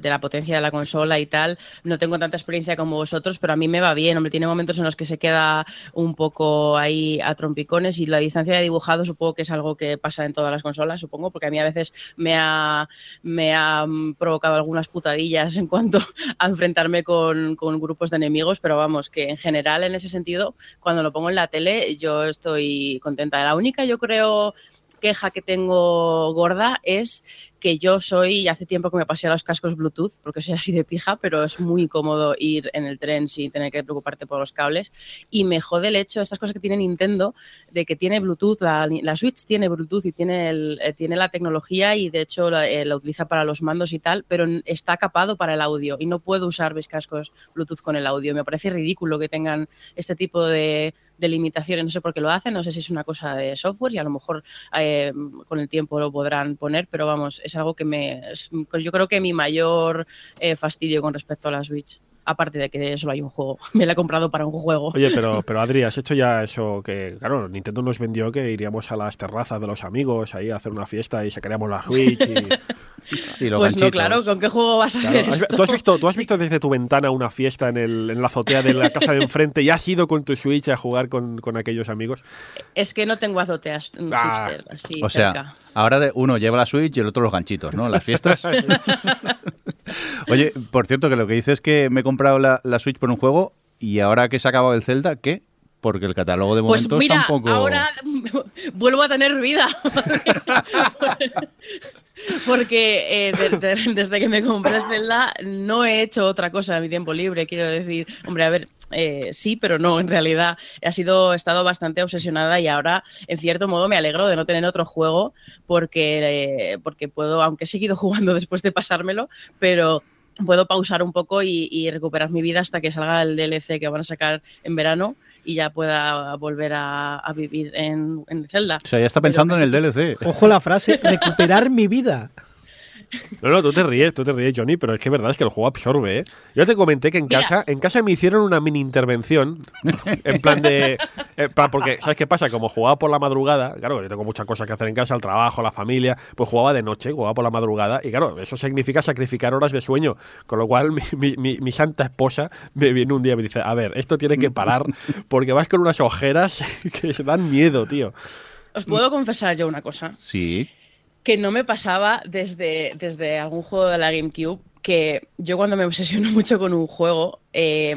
de, la potencia de la consola y tal, no tengo tanta experiencia como vosotros, pero a mí me va bien. Hombre, tiene momentos en los que se queda un poco ahí a trompicones y la distancia de dibujado supongo que es algo que pasa en todas las consolas, supongo, porque a mí a veces me ha, me ha provocado algunas putadillas en cuanto <laughs> a enfrentarme con con, grupos de enemigos, pero vamos, que en general en ese sentido, cuando lo pongo en la tele, yo estoy contenta. La única, yo creo, queja que tengo gorda es que yo soy, hace tiempo que me pasé a los cascos Bluetooth, porque soy así de pija, pero es muy cómodo ir en el tren sin tener que preocuparte por los cables. Y me jode el hecho, estas cosas que tiene Nintendo, de que tiene Bluetooth, la, Switch tiene Bluetooth y eh, tiene la tecnología y de hecho eh, la, utiliza para los mandos y tal, pero está capado para el audio y no puedo usar mis cascos Bluetooth con el audio. Me parece ridículo que tengan este tipo de, limitaciones, no sé por qué lo hacen, no sé si es una cosa de software y a lo mejor eh, con el tiempo lo podrán poner, pero vamos, es algo que me. yo creo que mi mayor eh, fastidio con respecto a la Switch aparte de que solo hay un juego. <laughs> Me la he comprado para un juego. Oye, pero, <laughs> pero Adri, ¿has hecho ya eso que, claro, Nintendo nos vendió que iríamos a las terrazas de los amigos ahí a hacer una fiesta y sacaríamos la Switch y... <laughs> y pues no, claro, ¿con qué juego vas a hacer esto? ¿Tú has, visto, ¿Tú has visto desde tu ventana una fiesta en, el, en la azotea de la casa de enfrente y has ido con tu Switch a jugar con, con aquellos amigos? Es que no tengo azoteas ah. o sea, ahora uno lleva la Switch y el otro los ganchitos, ¿no? Las fiestas. <laughs> Oye, por cierto, que lo que dices es que me he comprado la, Switch por un juego y ahora que se ha acabado el Zelda, ¿qué? Porque el catálogo de pues momentos mira, tampoco. Ahora <laughs> vuelvo a tener vida. <laughs> Porque eh, <laughs> desde que me compré Zelda no he hecho otra cosa en mi tiempo libre. Quiero decir, hombre, a ver, eh, sí, pero no, en realidad he, sido, he estado bastante obsesionada y ahora, en cierto modo, me alegro de no tener otro juego porque, eh, porque puedo, aunque he seguido <laughs> jugando después de pasármelo, pero puedo pausar un poco y, recuperar mi vida hasta que salga el DLC que van a sacar en verano y ya pueda volver a, vivir en, en, Zelda. O sea, ya está pensando en el DLC. Ojo la frase, recuperar mi vida. No, no, tú te ríes, tú te ríes, Johnny, pero es que es verdad es que el juego absorbe, ¿eh? Yo te comenté que en casa, en casa me hicieron una mini intervención, en plan de... Eh, porque, ¿sabes qué pasa? Como jugaba por la madrugada, claro, yo tengo muchas cosas que hacer en casa, el trabajo, la familia, pues jugaba de noche, jugaba por la madrugada, y claro, eso significa sacrificar horas de sueño, con lo cual mi, mi santa esposa me viene un día y me dice, a ver, esto tiene que parar, porque vas con unas ojeras <laughs> que se dan miedo, tío. ¿Os puedo confesar yo una cosa? Sí que no me pasaba desde, desde algún juego de la GameCube, que yo cuando me obsesiono <laughs> mucho con un juego, eh,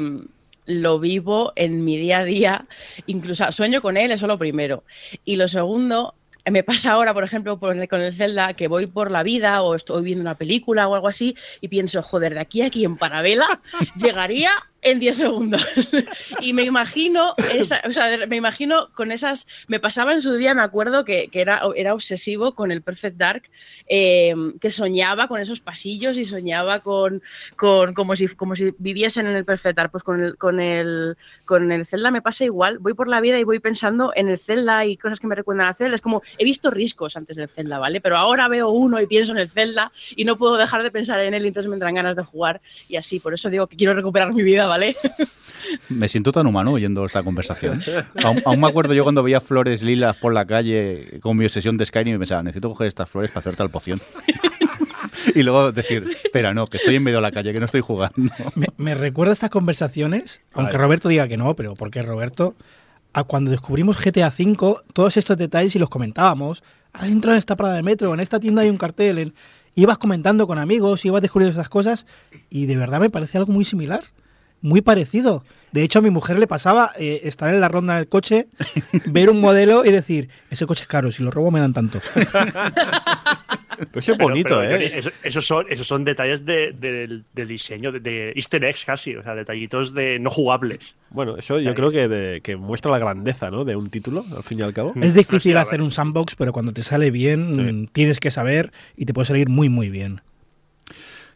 lo vivo en mi día a día, incluso sueño con él, eso es lo primero. Y lo segundo, me pasa ahora, por ejemplo, con el Zelda, que voy por la vida o estoy viendo una película o algo así y pienso, joder, de aquí a aquí en Parabela <laughs> llegaría en 10 segundos. <laughs> y me imagino, esa, o sea, me imagino con esas, me pasaba en su día, me acuerdo que, que era, era obsesivo con el Perfect Dark, eh, que soñaba con esos pasillos y soñaba con, con como, si, como si viviesen en el Perfect Dark. Pues con el, con, el, con el Zelda me pasa igual, voy por la vida y voy pensando en el Zelda y cosas que me recuerdan al Zelda. Es como, he visto riscos antes del Zelda, ¿vale? Pero ahora veo uno y pienso en el Zelda y no puedo dejar de pensar en él y entonces me entran ganas de jugar y así. Por eso digo que quiero recuperar mi vida, ¿vale? <laughs> Me siento tan humano oyendo esta conversación. Aún, me acuerdo yo cuando veía flores lilas por la calle con mi obsesión de Skyrim y pensaba, necesito coger estas flores para hacer tal poción. <laughs> y luego decir, espera, no, que estoy en medio de la calle, que no estoy jugando. Me, recuerda estas conversaciones, aunque Roberto diga que no, pero porque Roberto, a cuando descubrimos GTA V, todos estos detalles y los comentábamos, has entrado en esta parada de metro, en esta tienda hay un cartel, en ibas comentando con amigos, ibas descubriendo esas cosas y de verdad me parece algo muy similar, muy parecido. De hecho, a mi mujer le pasaba eh, estar en la ronda del coche, ver un modelo y decir, ese coche es caro, si lo robo me dan tanto. <laughs> Pues es bonito, ¿eh? esos, son, esos son detalles del diseño, de, easter eggs casi, o sea, detallitos de no jugables. Bueno, eso yo creo que, que, muestra la grandeza, ¿no? De un título, al fin y al cabo. Es difícil hacer un sandbox, pero cuando te sale bien, tienes que saber y te puede salir muy, muy bien.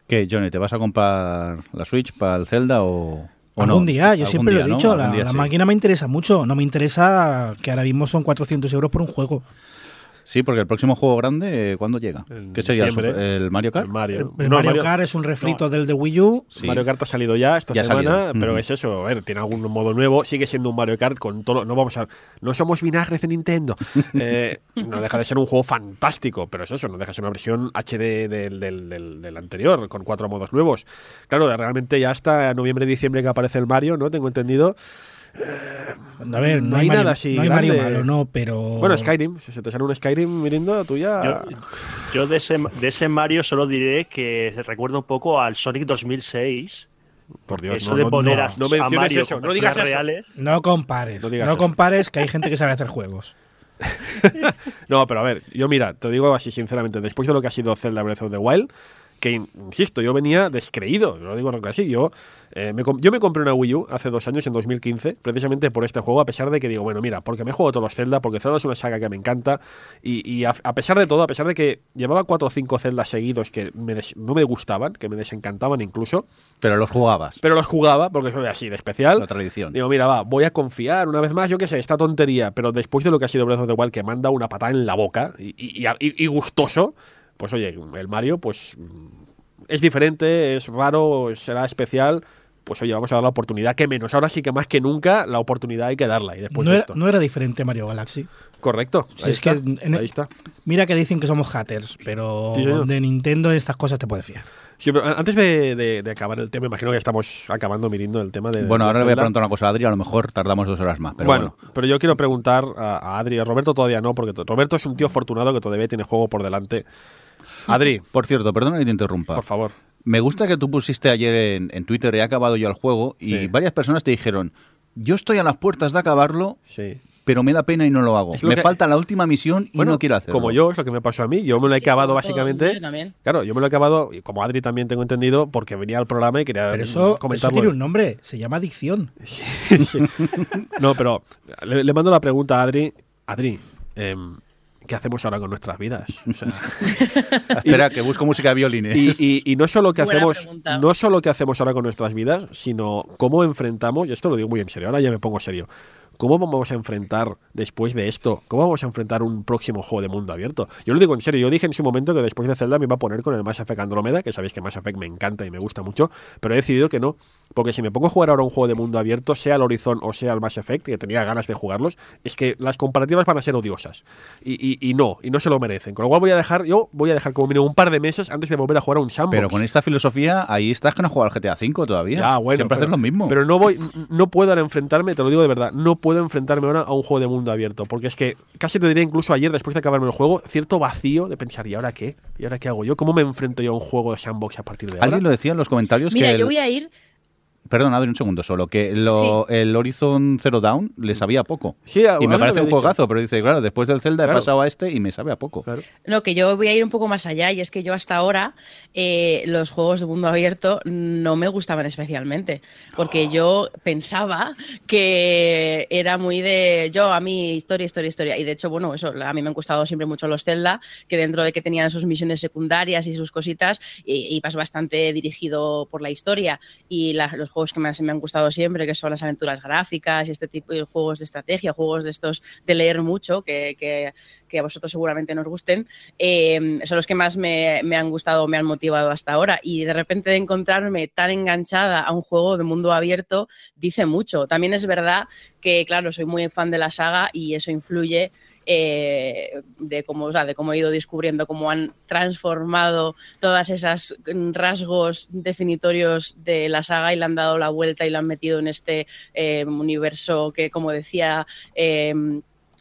¿Qué, Johnny, te vas a comprar la Switch para el Zelda o...? Algún día, yo siempre lo he dicho, la, máquina me interesa mucho. No me interesa que ahora mismo son 400 euros por un juego. Sí, porque el próximo juego grande, ¿cuándo llega? ¿Qué sería? El, Mario Kart? El Mario, Kart es un refrito del de Wii U. Mario Kart ha salido ya esta semana, pero es eso, a ver, tiene algún modo nuevo, sigue siendo un Mario Kart con todo, no vamos a, no somos vinagres de Nintendo, <laughs> eh, no deja de ser un juego fantástico, pero es eso, no deja de ser una versión HD del, del, del, anterior, con cuatro modos nuevos. Claro, realmente ya hasta noviembre, diciembre que aparece el Mario, ¿no? Tengo entendido. A ver, no, hay, nada así. No hay Mario malo, no, pero. Bueno, Skyrim. Si se te sale un Skyrim mirando, tú ya. Yo, de, ese, de ese Mario solo diré que recuerda un poco al Sonic 2006. Por Dios, eso de poner a, Mario eso, no digas reales. No compares. No, compares que hay gente que sabe hacer juegos. <laughs> no, pero a ver, yo mira, te digo así sinceramente, después de lo que ha sido Zelda Breath of the Wild, que, insisto, yo venía descreído, lo digo así, yo, eh, me, yo me compré una Wii U hace dos años, en 2015, precisamente por este juego, a pesar de que digo, bueno, mira, porque me juego todos los Zelda, porque Zelda es una saga que me encanta, y, a, pesar de todo, a pesar de que llevaba cuatro o cinco Zelda seguidos que no me gustaban, que me desencantaban incluso. Pero los jugabas. Pero los jugaba, porque soy así, de especial. La tradición. Digo, mira, va, voy a confiar una vez más, yo qué sé, esta tontería, pero después de lo que ha sido Breath of the Wild, que manda una patada en la boca, y, y gustoso, pues oye, el Mario, pues es diferente, es raro, será especial. Pues oye, vamos a dar la oportunidad, que menos. Ahora sí que más que nunca la oportunidad hay que darla. Y después no, era, no era diferente Mario Galaxy. Correcto. ahí, está, ahí está. Mira que dicen que somos haters, pero de Nintendo estas cosas te puedes fiar. antes de, acabar el tema, imagino que estamos acabando mirando el tema de. Bueno, ahora le voy a preguntar una cosa a Adri, a lo mejor tardamos dos horas más. Pero bueno, pero yo quiero preguntar a, a Adri, a Roberto todavía no, porque Roberto es un tío afortunado que todavía tiene juego por delante. Adri. Por cierto, perdona que te interrumpa. Por favor. Me gusta que tú pusiste ayer en, Twitter, he acabado ya el juego, y varias personas te dijeron, yo estoy a las puertas de acabarlo, pero me da pena y no lo hago. me falta la última misión y no quiero hacerlo. Como yo, es lo que me pasó a mí. Yo me lo he acabado básicamente. Claro, yo me lo he acabado, y como Adri también tengo entendido, porque venía al programa y quería pero eso, Eso tiene un nombre, se llama adicción. <laughs> <laughs> no, pero le, mando la pregunta a Adri. Adri, eh, ¿qué hacemos ahora con nuestras vidas? <laughs> <laughs> Espera, que busco música de violines. Y, no solo que hacemos, no solo que hacemos ahora con nuestras vidas, sino cómo enfrentamos, y esto lo digo muy en serio, ahora ya me pongo serio, ¿Cómo vamos a enfrentar después de esto? ¿Cómo vamos a enfrentar un próximo juego de mundo abierto? Yo lo digo en serio, yo dije en su momento que después de Zelda me iba a poner con el Mass Effect Andromeda, que sabéis que Mass Effect me encanta y me gusta mucho, pero he decidido que no, porque si me pongo a jugar ahora un juego de mundo abierto, sea el Horizon o sea el Mass Effect, que tenía ganas de jugarlos, es que las comparativas van a ser odiosas. Y, no, y no se lo merecen. Con lo cual voy a dejar, yo voy a dejar como mínimo un par de meses antes de volver a jugar a un sandbox. Pero con esta filosofía, ahí estás que no juega al GTA V todavía. Ya, bueno. Siempre haces lo mismo. Pero no voy, no puedo ahora enfrentarme, te lo digo de verdad, no puedo enfrentarme ahora a un juego de mundo abierto. Porque es que casi te diría incluso ayer, después de acabarme el juego, cierto vacío de pensar, ¿y ahora qué? ¿Y ahora qué hago yo? ¿Cómo me enfrento yo a un juego de sandbox a partir de ahora? Alguien lo decía en los comentarios Mira, que. yo voy a ir Perdón, Adri, un segundo solo. Que lo, el Horizon Zero Dawn le sabía poco. Sí, y me parece un juegazo, pero dice, claro, después del Zelda he pasado a este y me sabe a poco. Claro. No, que yo voy a ir un poco más allá y es que yo hasta ahora eh, los juegos de mundo abierto no me gustaban especialmente. Porque yo pensaba que era muy de yo, a mí, historia, historia, historia. Y de hecho, bueno, eso, a mí me han gustado siempre mucho los Zelda, que dentro de que tenían sus misiones secundarias y sus cositas, ibas bastante dirigido por la historia. Y los juegos que más me han gustado siempre, que son las aventuras gráficas y este tipo de juegos de estrategia, juegos de estos de leer mucho, que, que, a vosotros seguramente nos gusten, eh, son los que más me, me han gustado, me han motivado hasta ahora. Y de repente de encontrarme tan enganchada a un juego de mundo abierto, dice mucho. También es verdad que, claro, soy muy fan de la saga y eso influye eh, de, cómo, o sea, de cómo he ido descubriendo cómo han transformado todas esas rasgos definitorios de la saga y le han dado la vuelta y lo han metido en este eh, universo que, como decía, eh,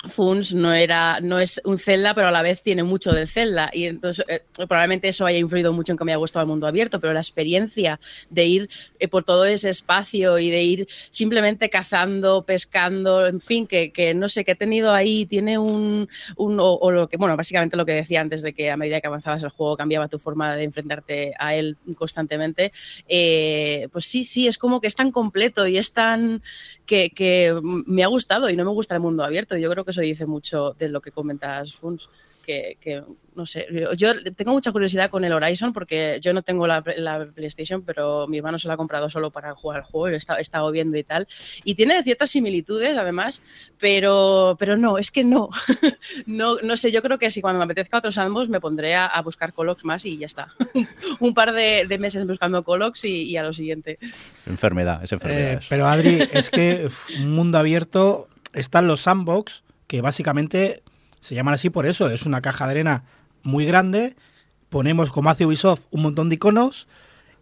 Funs no era no es un Zelda, pero a la vez tiene mucho de Zelda. Y entonces eh, probablemente eso haya influido mucho en que me haya gustado el mundo abierto, pero la experiencia de ir eh, por todo ese espacio y de ir simplemente cazando, pescando, en fin, que, que no sé, que he tenido ahí, tiene un, un o, lo que, bueno, básicamente lo que decía antes de que a medida que avanzabas el juego cambiaba tu forma de enfrentarte a él constantemente, eh, pues sí, sí, es como que es tan completo y es tan que, que me ha gustado y no me gusta el mundo abierto, yo creo que eso dice mucho de lo que comentas, Funs. Que, que, no sé, yo tengo mucha curiosidad con el Horizon porque yo no tengo la, PlayStation, pero mi hermano se la ha comprado solo para jugar al juego, he estado, he estado viendo y tal. Y tiene ciertas similitudes además, pero, pero no, es que no. <laughs> no. No sé, yo creo que si cuando me apetezca otros ambos me pondré a, buscar Colox más y ya está. <laughs> Un par de, meses buscando Colox y, a lo siguiente. Enfermedad, es enfermedad. Eh, pero Adri, es que un mundo abierto están los sandbox que básicamente se llaman así por eso, es una caja de arena muy grande, ponemos como hace Ubisoft un montón de iconos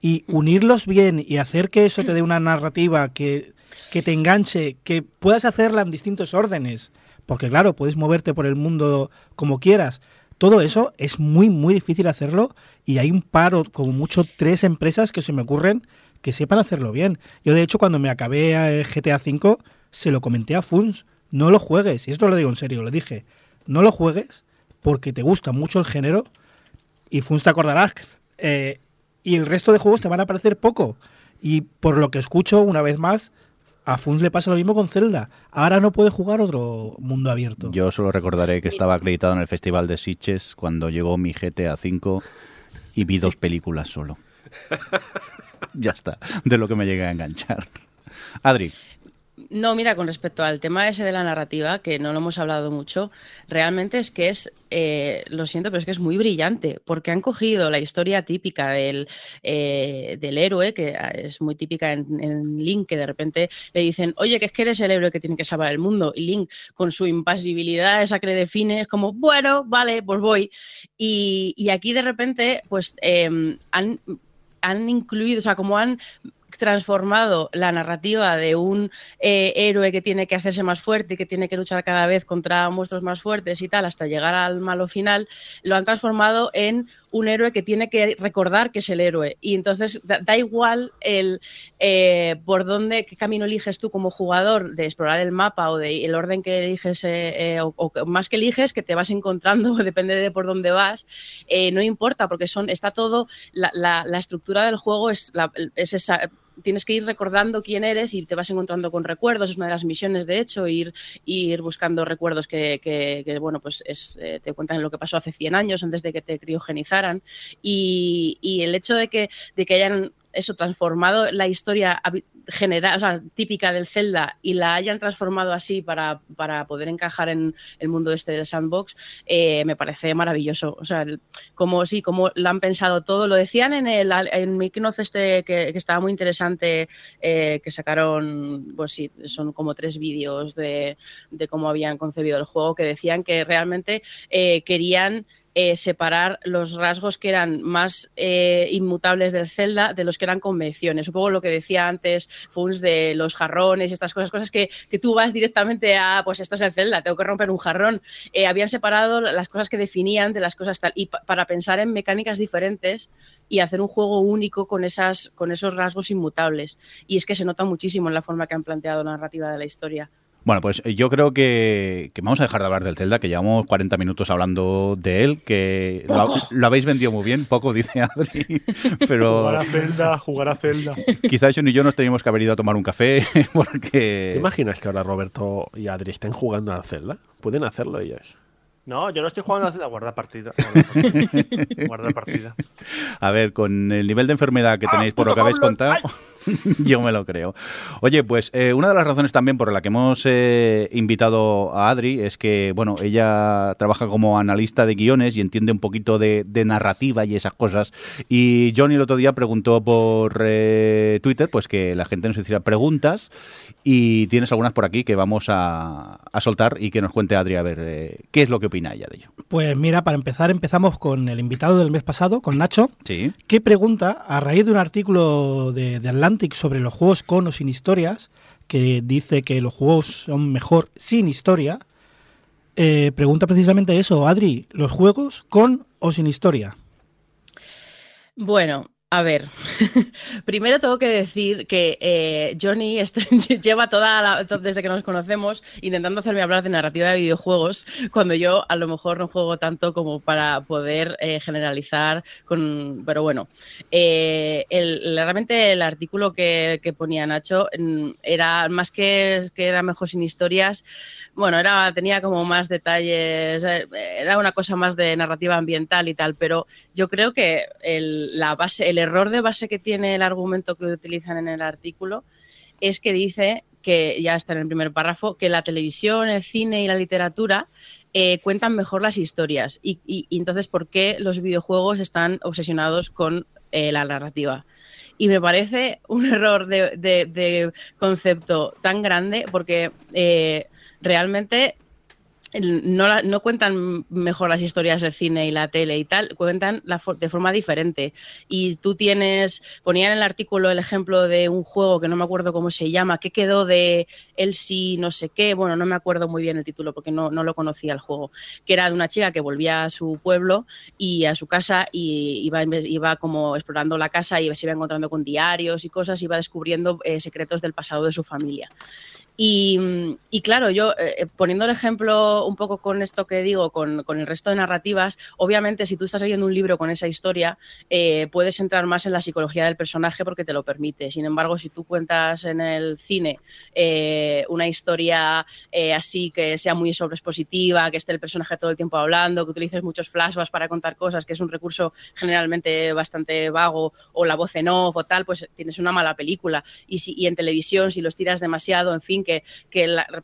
y unirlos bien y hacer que eso te dé una narrativa que, que te enganche, que puedas hacerla en distintos órdenes, porque claro, puedes moverte por el mundo como quieras. Todo eso es muy, muy difícil hacerlo y hay un par o como mucho tres empresas que se me ocurren que sepan hacerlo bien. Yo de hecho cuando me acabé eh, GTA V se lo comenté a Funs no lo juegues, y esto lo digo en serio, lo dije, no lo juegues porque te gusta mucho el género y Funs te acordarás, eh, y el resto de juegos te van a parecer poco. Y por lo que escucho, una vez más, a Funs le pasa lo mismo con Zelda. Ahora no puede jugar otro mundo abierto. Yo solo recordaré que estaba acreditado en el Festival de Sitges cuando llegó mi GTA V y vi dos películas solo. <laughs> ya está, de lo que me llegué a enganchar. Adri. No, mira, con respecto al tema ese de la narrativa, que no lo hemos hablado mucho, realmente es que es, eh, lo siento, pero es que es muy brillante, porque han cogido la historia típica del, eh, del héroe, que es muy típica en, Link, que de repente le dicen, oye, que es que eres el héroe que tiene que salvar el mundo, y Link, con su impasibilidad, esa que le define, es como, bueno, vale, pues voy. Y, aquí de repente, pues em, han han incluido, o sea, como han transformado la narrativa de un eh, héroe que tiene que hacerse más fuerte y que tiene que luchar cada vez contra monstruos más fuertes y tal hasta llegar al malo final, lo han transformado en un héroe que tiene que recordar que es el héroe. Y entonces da, igual el eh, por dónde, qué camino eliges tú como jugador de explorar el mapa o de el orden que eliges, eh, o, más que eliges, que te vas encontrando, <laughs> depende de por dónde vas, no importa, porque son, está todo, la, la estructura del juego es, la, es esa tienes que ir recordando quién eres y te vas encontrando con recuerdos, es una de las misiones, de hecho, ir, ir buscando recuerdos que, bueno, pues eh, te cuentan lo que pasó hace 100 años antes de que te criogenizaran. Y, y el hecho de que, de que hayan eso, transformado la historia general, o sea, típica del Zelda y la hayan transformado así para, para poder encajar en el mundo este del sandbox, eh, me parece maravilloso. O sea, como sí, como lo han pensado todo. Lo decían en el en este que, estaba muy interesante, eh, que sacaron, pues sí, son como tres vídeos de, de, cómo habían concebido el juego, que decían que realmente eh, querían eh, separar los rasgos que eran más eh, inmutables del Zelda de los que eran convenciones. Un lo que decía antes Funs de los jarrones y estas cosas, cosas que, que, tú vas directamente a, pues esto es el Zelda, tengo que romper un jarrón. Eh, habían separado las cosas que definían de las cosas tal. Y para pensar en mecánicas diferentes y hacer un juego único con, esas, con esos rasgos inmutables. Y es que se nota muchísimo en la forma que han planteado la narrativa de la historia. Bueno, pues eh, yo creo que, vamos a dejar de hablar del Zelda, que llevamos 40 minutos hablando de él, que lo, habéis vendido muy bien, poco dice Adri, pero... Jugar a Zelda, jugar a Zelda. Quizás John y yo nos teníamos que haber ido a tomar un café, porque... ¿Te imaginas que ahora Roberto y Adri estén jugando a Zelda? Pueden hacerlo ellos. No, yo no estoy jugando a guarda partida. Guarda partida. A ver, con el nivel de enfermedad que tenéis por lo que habéis contado, <laughs> yo me lo creo. Oye, pues eh, una de las razones también por la que hemos eh, invitado a Adri es que, bueno, ella trabaja como analista de guiones y entiende un poquito de, narrativa y esas cosas. Y Johnny el otro día preguntó por eh, Twitter, pues que la gente nos hiciera preguntas y tienes algunas por aquí que vamos a, a soltar y que nos cuente Adri a ver qué es lo que opina de ello? Pues mira, para empezar empezamos con el invitado del mes pasado, con Nacho, sí. que pregunta, a raíz de un artículo de, Sobre los juegos con o sin historias, que dice que los juegos son mejor sin historia, eh, pregunta precisamente eso, Adri, ¿los juegos con o sin historia? Bueno, a ver, <laughs> primero tengo que decir que eh, Johnny <laughs> lleva toda la, desde que nos conocemos intentando hacerme hablar de narrativa de videojuegos cuando yo a lo mejor no juego tanto como para poder eh, generalizar con, pero bueno, eh, realmente el artículo que, ponía Nacho mm, era más que, que era mejor sin historias, bueno, era, tenía como más detalles, eh, era una cosa más de narrativa ambiental y tal, pero yo creo que el, la base, el error de base que tiene el argumento que utilizan en el artículo es que dice que ya está en el primer párrafo, que la televisión, el cine y la literatura eh, cuentan mejor las historias. Y, entonces, ¿por qué los videojuegos están obsesionados con eh, la narrativa? Y me parece un <laughs> error de, concepto tan grande porque realmente no, no, cuentan mejor las historias del cine y la tele y tal, cuentan de forma diferente. Y tú tienes, ponían en el artículo el ejemplo de un juego que no me acuerdo cómo se llama, que quedó de El sí no sé qué, bueno, no me acuerdo muy bien el título porque no, no lo conocía el juego, que era de una chica que volvía a su pueblo y a su casa y iba, iba como explorando la casa y se iba encontrando con diarios y cosas, iba descubriendo eh, secretos del pasado de su familia. Y, claro, yo eh, eh, poniendo el ejemplo un poco con esto que digo, con, el resto de narrativas, obviamente si tú estás leyendo un libro con esa historia, eh, puedes entrar más en la psicología del personaje porque te lo permite. Sin embargo, si tú cuentas en el cine una historia así que sea muy sobreexpositiva, que esté el personaje todo el tiempo hablando, que utilices muchos flashbacks para contar cosas, que es un recurso generalmente bastante vago, o la voz en off o tal, pues tienes una mala película. Y, si, y en televisión, si los tiras demasiado, en fin, que,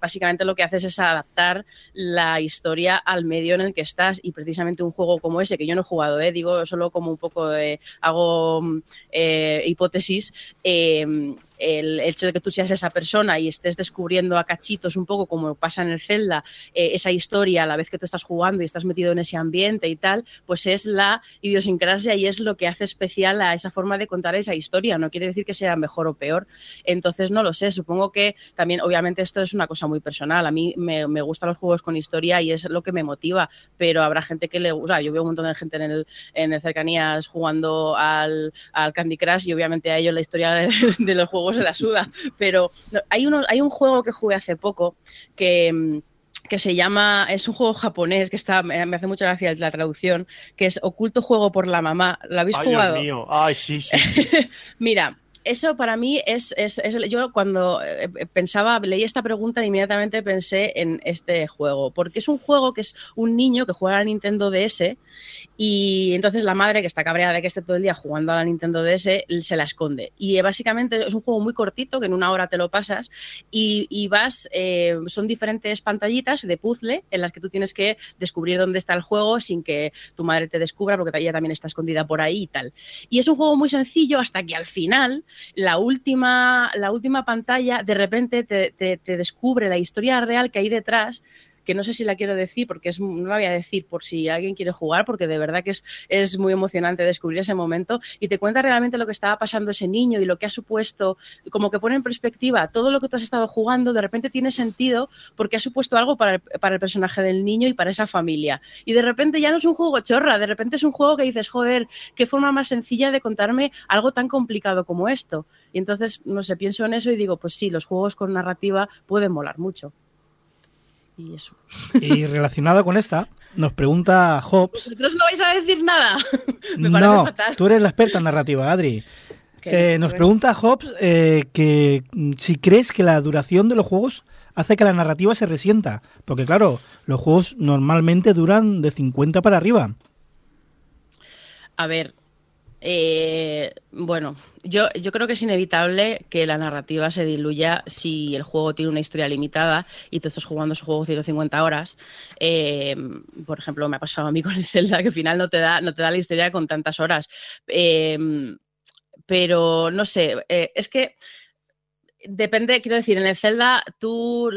básicamente lo que haces es adaptar la historia al medio en el que estás y precisamente un juego como ese, que yo no he jugado, ¿eh? digo solo como un poco de, hago eh, hipótesis, eh, el hecho de que tú seas esa persona y estés descubriendo a cachitos un poco como pasa en el Zelda, eh, esa historia a la vez que tú estás jugando y estás metido en ese ambiente y tal, pues es la idiosincrasia y es lo que hace especial a esa forma de contar esa historia. No quiere decir que sea mejor o peor. Entonces, no lo sé. Supongo que también, obviamente, esto es una cosa muy personal. A mí me, gustan los juegos con historia y es lo que me motiva, pero habrá gente que le gusta. Yo veo un montón de gente en el, en cercanías jugando al, Candy Crush y obviamente a ellos la historia <laughs> de los juegos se la suda. Pero hay, uno, hay un juego que jugué hace poco que mm, que se llama, es un juego japonés que está, me hace mucha gracia la traducción, que es Oculto Juego por la Mamá. ¿Lo habéis jugado? Dios mío, ay, sí, sí. <laughs> Mira, eso para mí es, es, yo cuando eh, pensaba, leí esta pregunta inmediatamente pensé en este juego, porque es un juego que es un niño que juega a la Nintendo DS y entonces la madre que está cabreada de que esté todo el día jugando a la Nintendo DS se la esconde. Y eh, básicamente es un juego muy cortito que en una hora te lo pasas y, vas, eh, son diferentes pantallitas de puzzle en las que tú tienes que descubrir dónde está el juego sin que tu madre te descubra porque ella también está escondida por ahí y tal. Y es un juego muy sencillo hasta que al final la última, la última pantalla de repente te, te, descubre la historia real que hay detrás que no sé si la quiero decir porque es, no la voy a decir por si alguien quiere jugar, porque de verdad que es, es muy emocionante descubrir ese momento y te cuenta realmente lo que estaba pasando ese niño y lo que ha supuesto, como que pone en perspectiva todo lo que tú has estado jugando, de repente tiene sentido porque ha supuesto algo para el, para el personaje del niño y para esa familia. Y de repente ya no es un juego chorra, de repente es un juego que dices, joder, qué forma más sencilla de contarme algo tan complicado como esto. Y entonces, no sé, pienso en eso y digo, pues sí, los juegos con narrativa pueden molar mucho. Y eso. Y relacionado con esta, nos pregunta Hobbes. ¿Vosotros no vais a decir nada? <laughs> Me no, fatal. tú eres la experta en narrativa, Adri. Eh, nos pregunta Hobbes eh, que mm, si crees que la duración de los juegos hace que la narrativa se resienta. Porque claro, los juegos normalmente duran de 50 para arriba. A ver, eh, bueno, yo, creo que es inevitable que la narrativa se diluya si el juego tiene una historia limitada y tú estás jugando ese juego 150 horas. Eh, por ejemplo, me ha pasado a mí <laughs> con el Zelda, que al final no te da, no te da la historia con tantas horas. Eh, pero no sé, es que depende, quiero decir, en el Zelda tú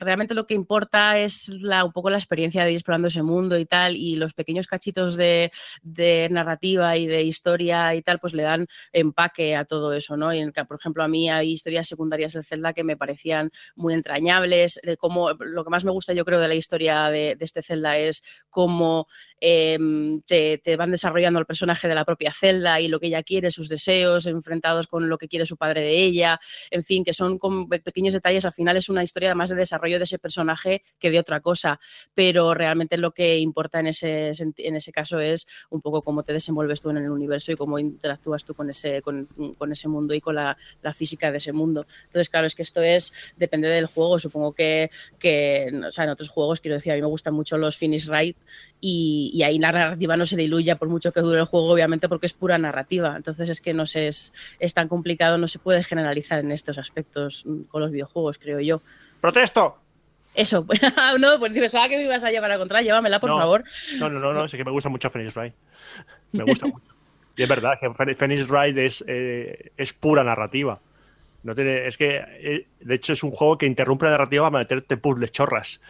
realmente lo que importa es un poco la experiencia de ir explorando ese mundo y tal, y los pequeños cachitos de, narrativa y de historia y tal, pues le dan empaque a todo eso, ¿no? Y en el por ejemplo, a mí hay historias secundarias del Zelda que me parecían muy entrañables, de cómo, lo que más me gusta yo creo de la historia de, de este Zelda es cómo Em, te, van desarrollando el personaje de la propia Zelda y lo que ella quiere, sus deseos, enfrentados con lo que quiere su padre de ella, en fin, que son con pequeños detalles, al final es una historia más de desarrollo de ese personaje que de otra cosa, pero realmente lo que importa en ese, en ese caso es un poco cómo te desenvuelves tú en el universo y cómo interactúas tú con ese, con, ese mundo y con la, física de ese mundo. Entonces, claro, es que esto es, depende del juego, supongo que, que o sea, en otros juegos, quiero decir, a mí me gustan mucho los finish right y, ahí la narrativa no se diluya por mucho que dure el juego, obviamente, porque es pura narrativa. Entonces es que no sé, es, tan complicado, no se puede generalizar en estos aspectos mm, con los videojuegos, creo yo. ¡Protesto! Eso, <laughs> no, pues pensaba que me ibas a llevar a contra, llévamela, por favor. No, no, no, no, sé que me gusta mucho Phoenix Wright. Me gusta mucho. <laughs> Y es verdad que Phoenix Wright es, eh, es pura narrativa. No tiene, es que, eh, de hecho, es un juego que interrumpe la narrativa para meterte puzzles chorras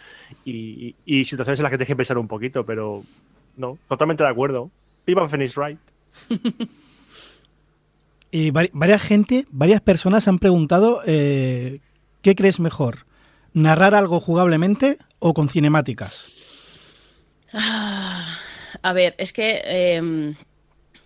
y, situaciones en las que te dejen pensar un poquito, pero no, totalmente de acuerdo. Viva Phoenix Wright. <laughs> y varias gente, varias personas han preguntado eh, ¿qué crees mejor? ¿Narrar algo jugablemente o con cinemáticas? Ah, a ver, es que em,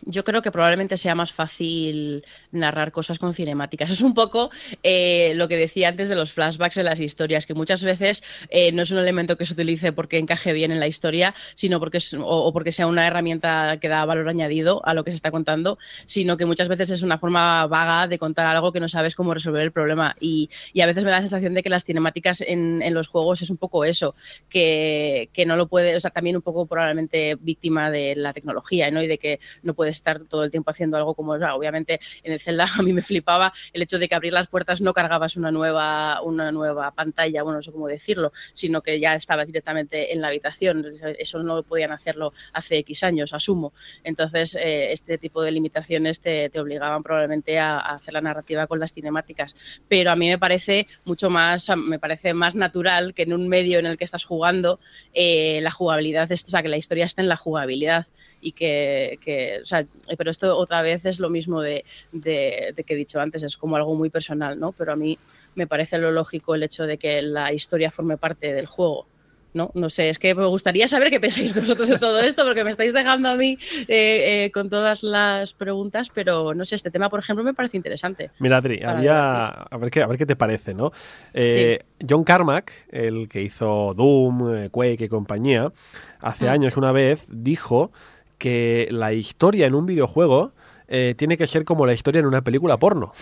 yo creo que probablemente sea más fácil narrar cosas con cinemáticas. <laughs> Es un poco eh, lo que decía antes de los flashbacks en las historias, que muchas veces eh, no es un elemento que se utilice porque encaje bien en la historia, sino porque o, porque sea una herramienta que da valor añadido a lo que se está contando, sino que muchas veces es una forma vaga de contar algo que no sabes cómo resolver el problema. Y, a veces me da la sensación de que las cinemáticas en, los juegos es un poco eso, que, no lo puede, o sea, también un poco probablemente víctima de la tecnología, ¿no? Y de que no puedes estar todo el tiempo haciendo algo como, obviamente en el Zelda <laughs> a mí me flipaba el hecho de que abrir las puertas no cargabas una nueva, una nueva pantalla, bueno, no sé cómo decirlo, sino que ya estabas directamente en la habitación. Eso no podían hacerlo hace X años, asumo. Entonces, eh, este tipo de limitaciones te, obligaban probablemente a, hacer la narrativa con las cinemáticas. Pero a mí me parece mucho más, me parece más natural que en un medio en el que estás jugando, eh, la jugabilidad, o sea, que la historia esté en la jugabilidad y que, o sea, pero esto otra vez es lo mismo de, de, que he dicho antes, es como algo muy personal, ¿no? Pero a mí me parece lo lógico el hecho de que la historia forme parte del juego. ¿no? No sé, es que me gustaría saber qué pensáis vosotros de todo esto, porque me estáis dejando a mí eh, eh, con todas las preguntas, pero no sé, este tema, por ejemplo, me parece interesante. Mira, Adri, había, a ver, qué, a ver qué te parece, ¿no? Eh, John Carmack, el que hizo Doom, Quake y compañía, hace mm. años una vez dijo que la historia en un videojuego eh, tiene que ser como la historia en una película porno.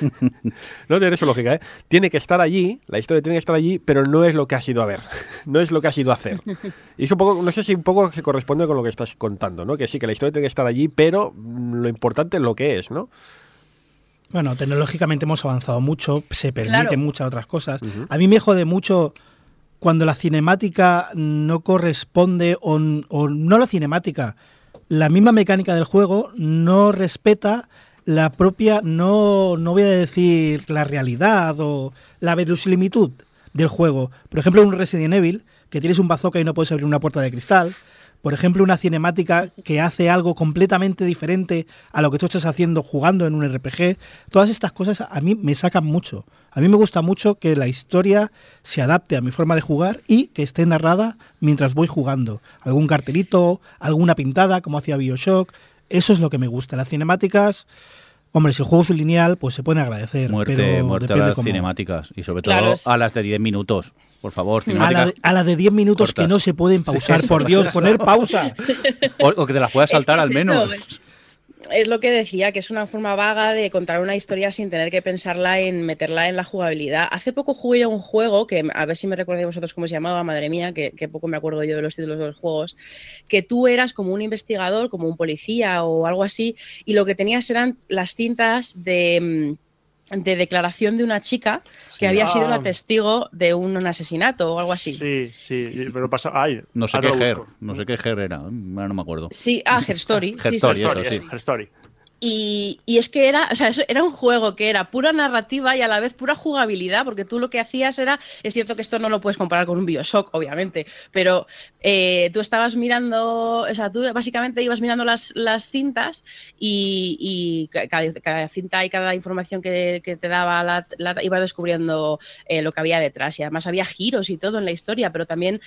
<laughs> no tiene su lógica, ¿eh? Tiene que estar allí, la historia tiene que estar allí, pero no es lo que has ido a ver, no es lo que has ido a hacer. <laughs> Y es un poco, no sé si un poco se corresponde con lo que estás contando, ¿no? Que sí, que la historia tiene que estar allí, pero lo importante es lo que es, ¿no? Bueno, tecnológicamente hemos avanzado mucho, se permiten muchas otras cosas. A mí me jode mucho cuando la cinemática no corresponde o, o no la cinemática, la misma mecánica del juego no respeta la propia, no, no voy a decir la realidad o la verosimilitud del juego. Por ejemplo, un Resident Evil, que tienes un bazooka y no puedes abrir una puerta de cristal. Por ejemplo, una cinemática que hace algo completamente diferente a lo que tú estás haciendo jugando en un RPG. Todas estas cosas a mí me sacan mucho. A mí me gusta mucho que la historia se adapte a mi forma de jugar y que esté narrada mientras voy jugando. Algún cartelito, alguna pintada, como hacía Bioshock. Eso es lo que me gusta. Las cinemáticas Hombre, si el juego es lineal, pues se puede agradecer. Muerte, muerte a las cinemáticas y sobre todo a las de 10 minutos. Por favor, a la, de, a la de 10 minutos que no se pueden pausar, por Dios, poner pausa. <laughs> O, que te las puedas saltar al menos es lo que decía, que es una forma vaga de contar una historia sin tener que pensarla en meterla en la jugabilidad. Hace poco jugué yo un juego, que a ver si me recordáis vosotros cómo se llamaba, madre mía, que, poco me acuerdo yo de los títulos de los juegos, que tú eras como un investigador, como un policía o algo así, y lo que tenías eran las cintas de mm, de declaración de una chica que había sido la ah. testigo de un, asesinato o algo así. Sí, sí, pero pasa. Ay, no sé qué ger, no sé qué ger era, no me acuerdo. Sí, ah, Herstory. Herstory, <laughs> sí, sí. eso, sí. Y, es que era, o sea, era un juego que era pura narrativa y a la vez pura jugabilidad, porque tú lo que hacías era, es cierto que esto no lo puedes comparar con un Bioshock, obviamente, pero eh, tú estabas mirando, o sea, tú básicamente ibas mirando las, las cintas y, cada, cinta y cada información que, te daba la, ibas descubriendo eh, lo que había detrás. Y además había giros y todo en la historia, pero también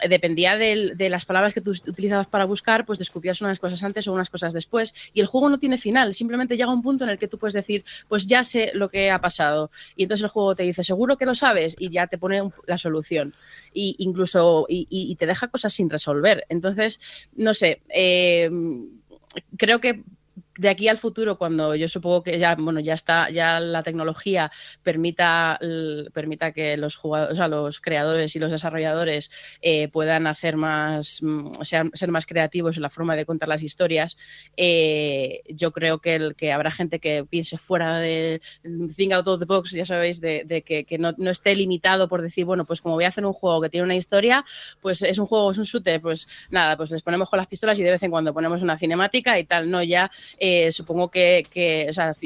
eh, dependía de, de las palabras que tú utilizabas para buscar, pues descubrías unas cosas antes o unas cosas después. Y el juego no tiene final Simplemente llega un punto en el que tú puedes decir, pues ya sé lo que ha pasado. Y entonces el juego te dice, seguro que lo sabes, y ya te pone la solución. Y incluso, y, te deja cosas sin resolver. Entonces, no sé, eh, creo que de aquí al futuro, cuando yo supongo que ya, bueno, ya está, ya la tecnología permita, permita que los jugadores, o los creadores y los desarrolladores eh, puedan hacer más, mm, ser más creativos en la forma de contar las historias, eh, yo creo que, el, que habrá gente que piense fuera de think out of the box, ya sabéis, de, que, no, esté limitado por decir, bueno, pues como voy a hacer un juego que tiene una historia, pues es un juego, es un shooter, pues nada, pues les ponemos con las pistolas y de vez en cuando ponemos una cinemática y tal, no ya supongo que,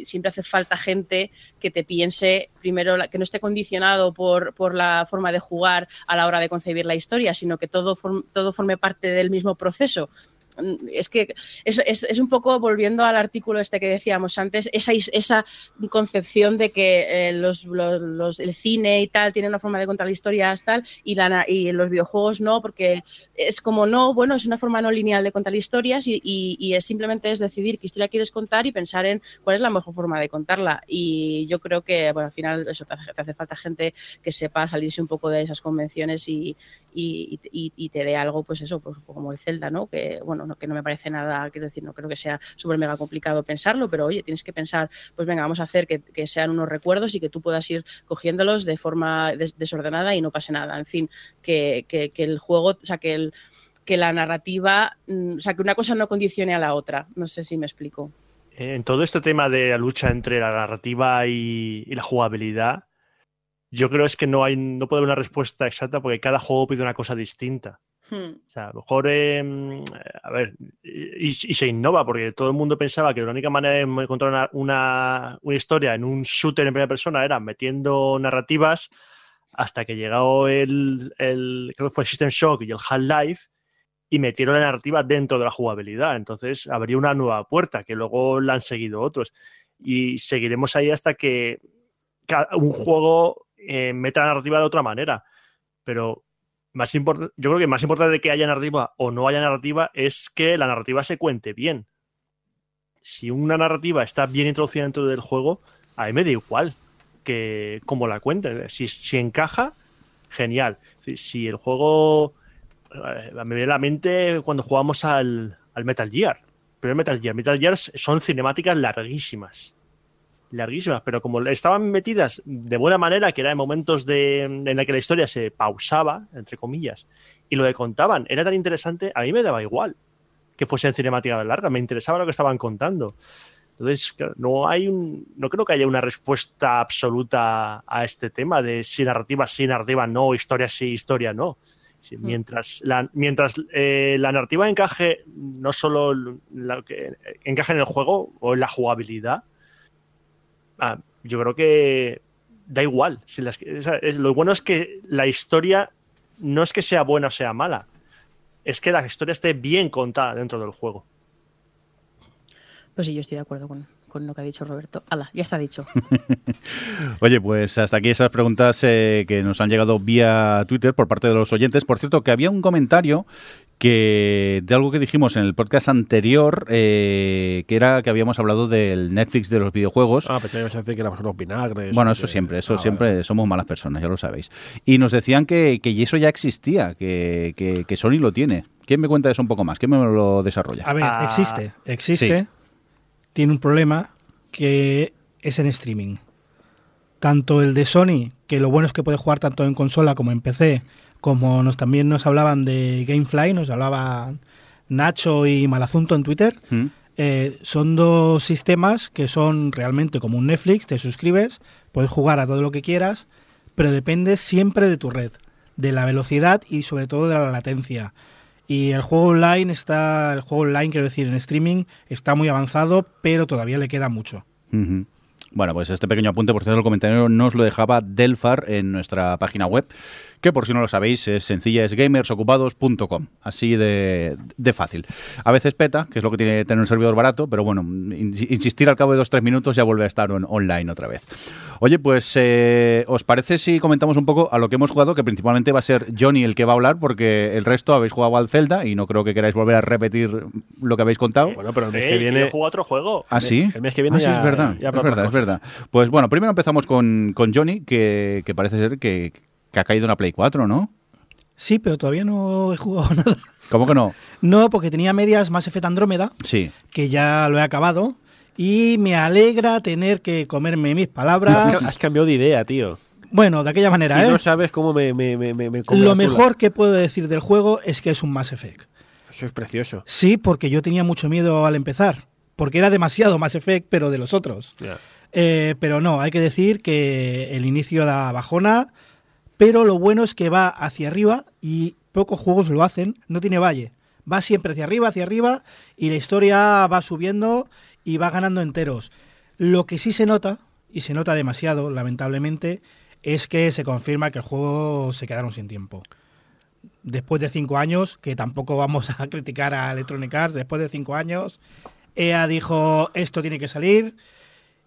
siempre hace falta gente que te piense, primero, que no esté condicionado por, por, la forma de jugar a la hora de concebir la historia, sino que todo, todo forme parte del mismo proceso es que es, es, un poco volviendo al artículo este que decíamos antes, esa, esa concepción de que eh, los, los, el cine y tal tiene una forma de contar historias tal y, la, y los videojuegos no, porque es como no, bueno, es una forma no lineal de contar historias y, y, es simplemente es decidir qué historia quieres contar y pensar en cuál es la mejor forma de contarla. Y yo creo que, bueno, al final eso te hace, falta gente que sepa salirse un poco de esas convenciones y, y, te dé algo, pues eso, pues como el Zelda, ¿no? Que, bueno, que no me parece nada, quiero decir, no creo que sea súper mega complicado pensarlo, pero oye, tienes que pensar, pues venga, vamos a hacer que, sean unos recuerdos y que tú puedas ir cogiéndolos de forma desordenada y no pase nada. En fin, que, el juego, o sea, que, el, que la narrativa, mm, o sea, que una cosa no condicione a la otra. No sé si me explico. En todo este tema de la lucha entre la narrativa y, y la jugabilidad, yo creo es que no hay, no puede haber una respuesta exacta porque cada juego pide una cosa distinta. Hmm. O sea, a lo mejor, em, a ver, y, se innova, porque todo el mundo pensaba que la única manera de encontrar una, historia en un shooter en primera persona era metiendo narrativas, hasta que llegó el, el creo que fue System Shock y el Half-Life, y metieron la narrativa dentro de la jugabilidad. Entonces abrió una nueva puerta, que luego la han seguido otros. Y seguiremos ahí hasta que un juego eh, meta la narrativa de otra manera. Pero más yo creo que más importante que haya narrativa o no haya narrativa es que la narrativa se cuente bien. Si una narrativa está bien introducida dentro del juego, a mí me da igual que cómo la cuenten. Si, si encaja, genial. Si, el juego. Eh, me viene a la mente cuando jugamos al, al Metal Gear. Pero Metal Gear. Metal Gear son cinemáticas larguísimas larguísimas, pero como estaban metidas de buena manera, que era en momentos de, en la que la historia se pausaba, entre comillas, y lo que contaban era tan interesante, a mí me daba igual que fuesen cinemáticas largas, me interesaba lo que estaban contando. Entonces, no hay un, no creo que haya una respuesta absoluta a este tema de si narrativa sí, narrativa no, historia sí, historia no. Mm. mientras la, mientras eh, la narrativa encaje, no solo la que encaje en el juego o en la jugabilidad, Ah, yo creo que da igual. Si las, lo bueno es que la historia no es que sea buena o sea mala, es que la historia esté bien contada dentro del juego. Pues sí, yo estoy de acuerdo con, con lo que ha dicho Roberto. Ala, ya está dicho. <laughs> Oye, pues hasta aquí esas preguntas eh, que nos han llegado vía Twitter por parte de los oyentes. Por cierto, que había un comentario que de algo que dijimos en el podcast anterior, eh, que era que habíamos hablado del Netflix de los videojuegos. Ah, pensé que ibas a decir que éramos unos vinagres. Bueno, eso que- siempre, eso Ah, siempre vale. somos malas personas, ya lo sabéis. Y nos decían que, que eso ya existía, que, que, que Sony lo tiene. ¿Quién me cuenta eso un poco más? ¿Quién me lo desarrolla? A ver, Ah, existe, existe. sí. Tiene un problema que es en streaming. Tanto el de Sony, que lo bueno es que puede jugar tanto en consola como en PC, como nos también nos hablaban de Gamefly, nos hablaban Nacho y Malazunto en Twitter. ¿Mm? Eh, son dos sistemas que son realmente como un Netflix, te suscribes, puedes jugar a todo lo que quieras, pero depende siempre de tu red, de la velocidad y sobre todo de la latencia. Y el juego online está, el juego online, quiero decir, en streaming, está muy avanzado, pero todavía le queda mucho. Bueno, pues este pequeño apunte, por cierto, el comentario nos lo dejaba Delfar en nuestra página web, que por si no lo sabéis es sencilla, es gamersocupados.com, así de, de fácil. A veces peta, que es lo que tiene tener un servidor barato, pero bueno, in- insistir al cabo de dos tres minutos ya vuelve a estar on- online otra vez. Oye, pues, eh, ¿os parece si comentamos un poco a lo que hemos jugado? Que principalmente va a ser Johnny el que va a hablar, porque el resto habéis jugado al Zelda y no creo que queráis volver a repetir lo que habéis contado. Bueno, pero el mes Eh, que yo viene. juego a otro juego. ¿Ah, sí? el mes que viene Ah, sí, ya- es verdad, ya es verdad, otras es verdad. Pues bueno, primero empezamos con, con Johnny, que, que parece ser que, que ha caído una Play 4, ¿no? Sí, pero todavía no he jugado <laughs> nada. ¿Cómo que no? No, porque tenía medias Mass Effect Andrómeda, Sí. que ya lo he acabado, y me alegra tener que comerme mis palabras. has cambiado de idea, tío. bueno, de aquella manera, Y ¿eh? no sabes cómo me, me, me, me, me Lo mejor que puedo decir del juego es que es un Mass Effect. Eso es precioso. Sí, porque yo tenía mucho miedo al empezar, porque era demasiado Mass Effect, pero de los otros. Eh, pero no, hay que decir que el inicio da bajona, pero lo bueno es que va hacia arriba y pocos juegos lo hacen, no tiene valle. Va siempre hacia arriba, hacia arriba y la historia va subiendo y va ganando enteros. Lo que sí se nota, y se nota demasiado, lamentablemente, es que se confirma que el juego se quedaron sin tiempo. Después de cinco años, que tampoco vamos a <laughs> criticar a Electronic Arts, después de cinco años, EA dijo esto tiene que salir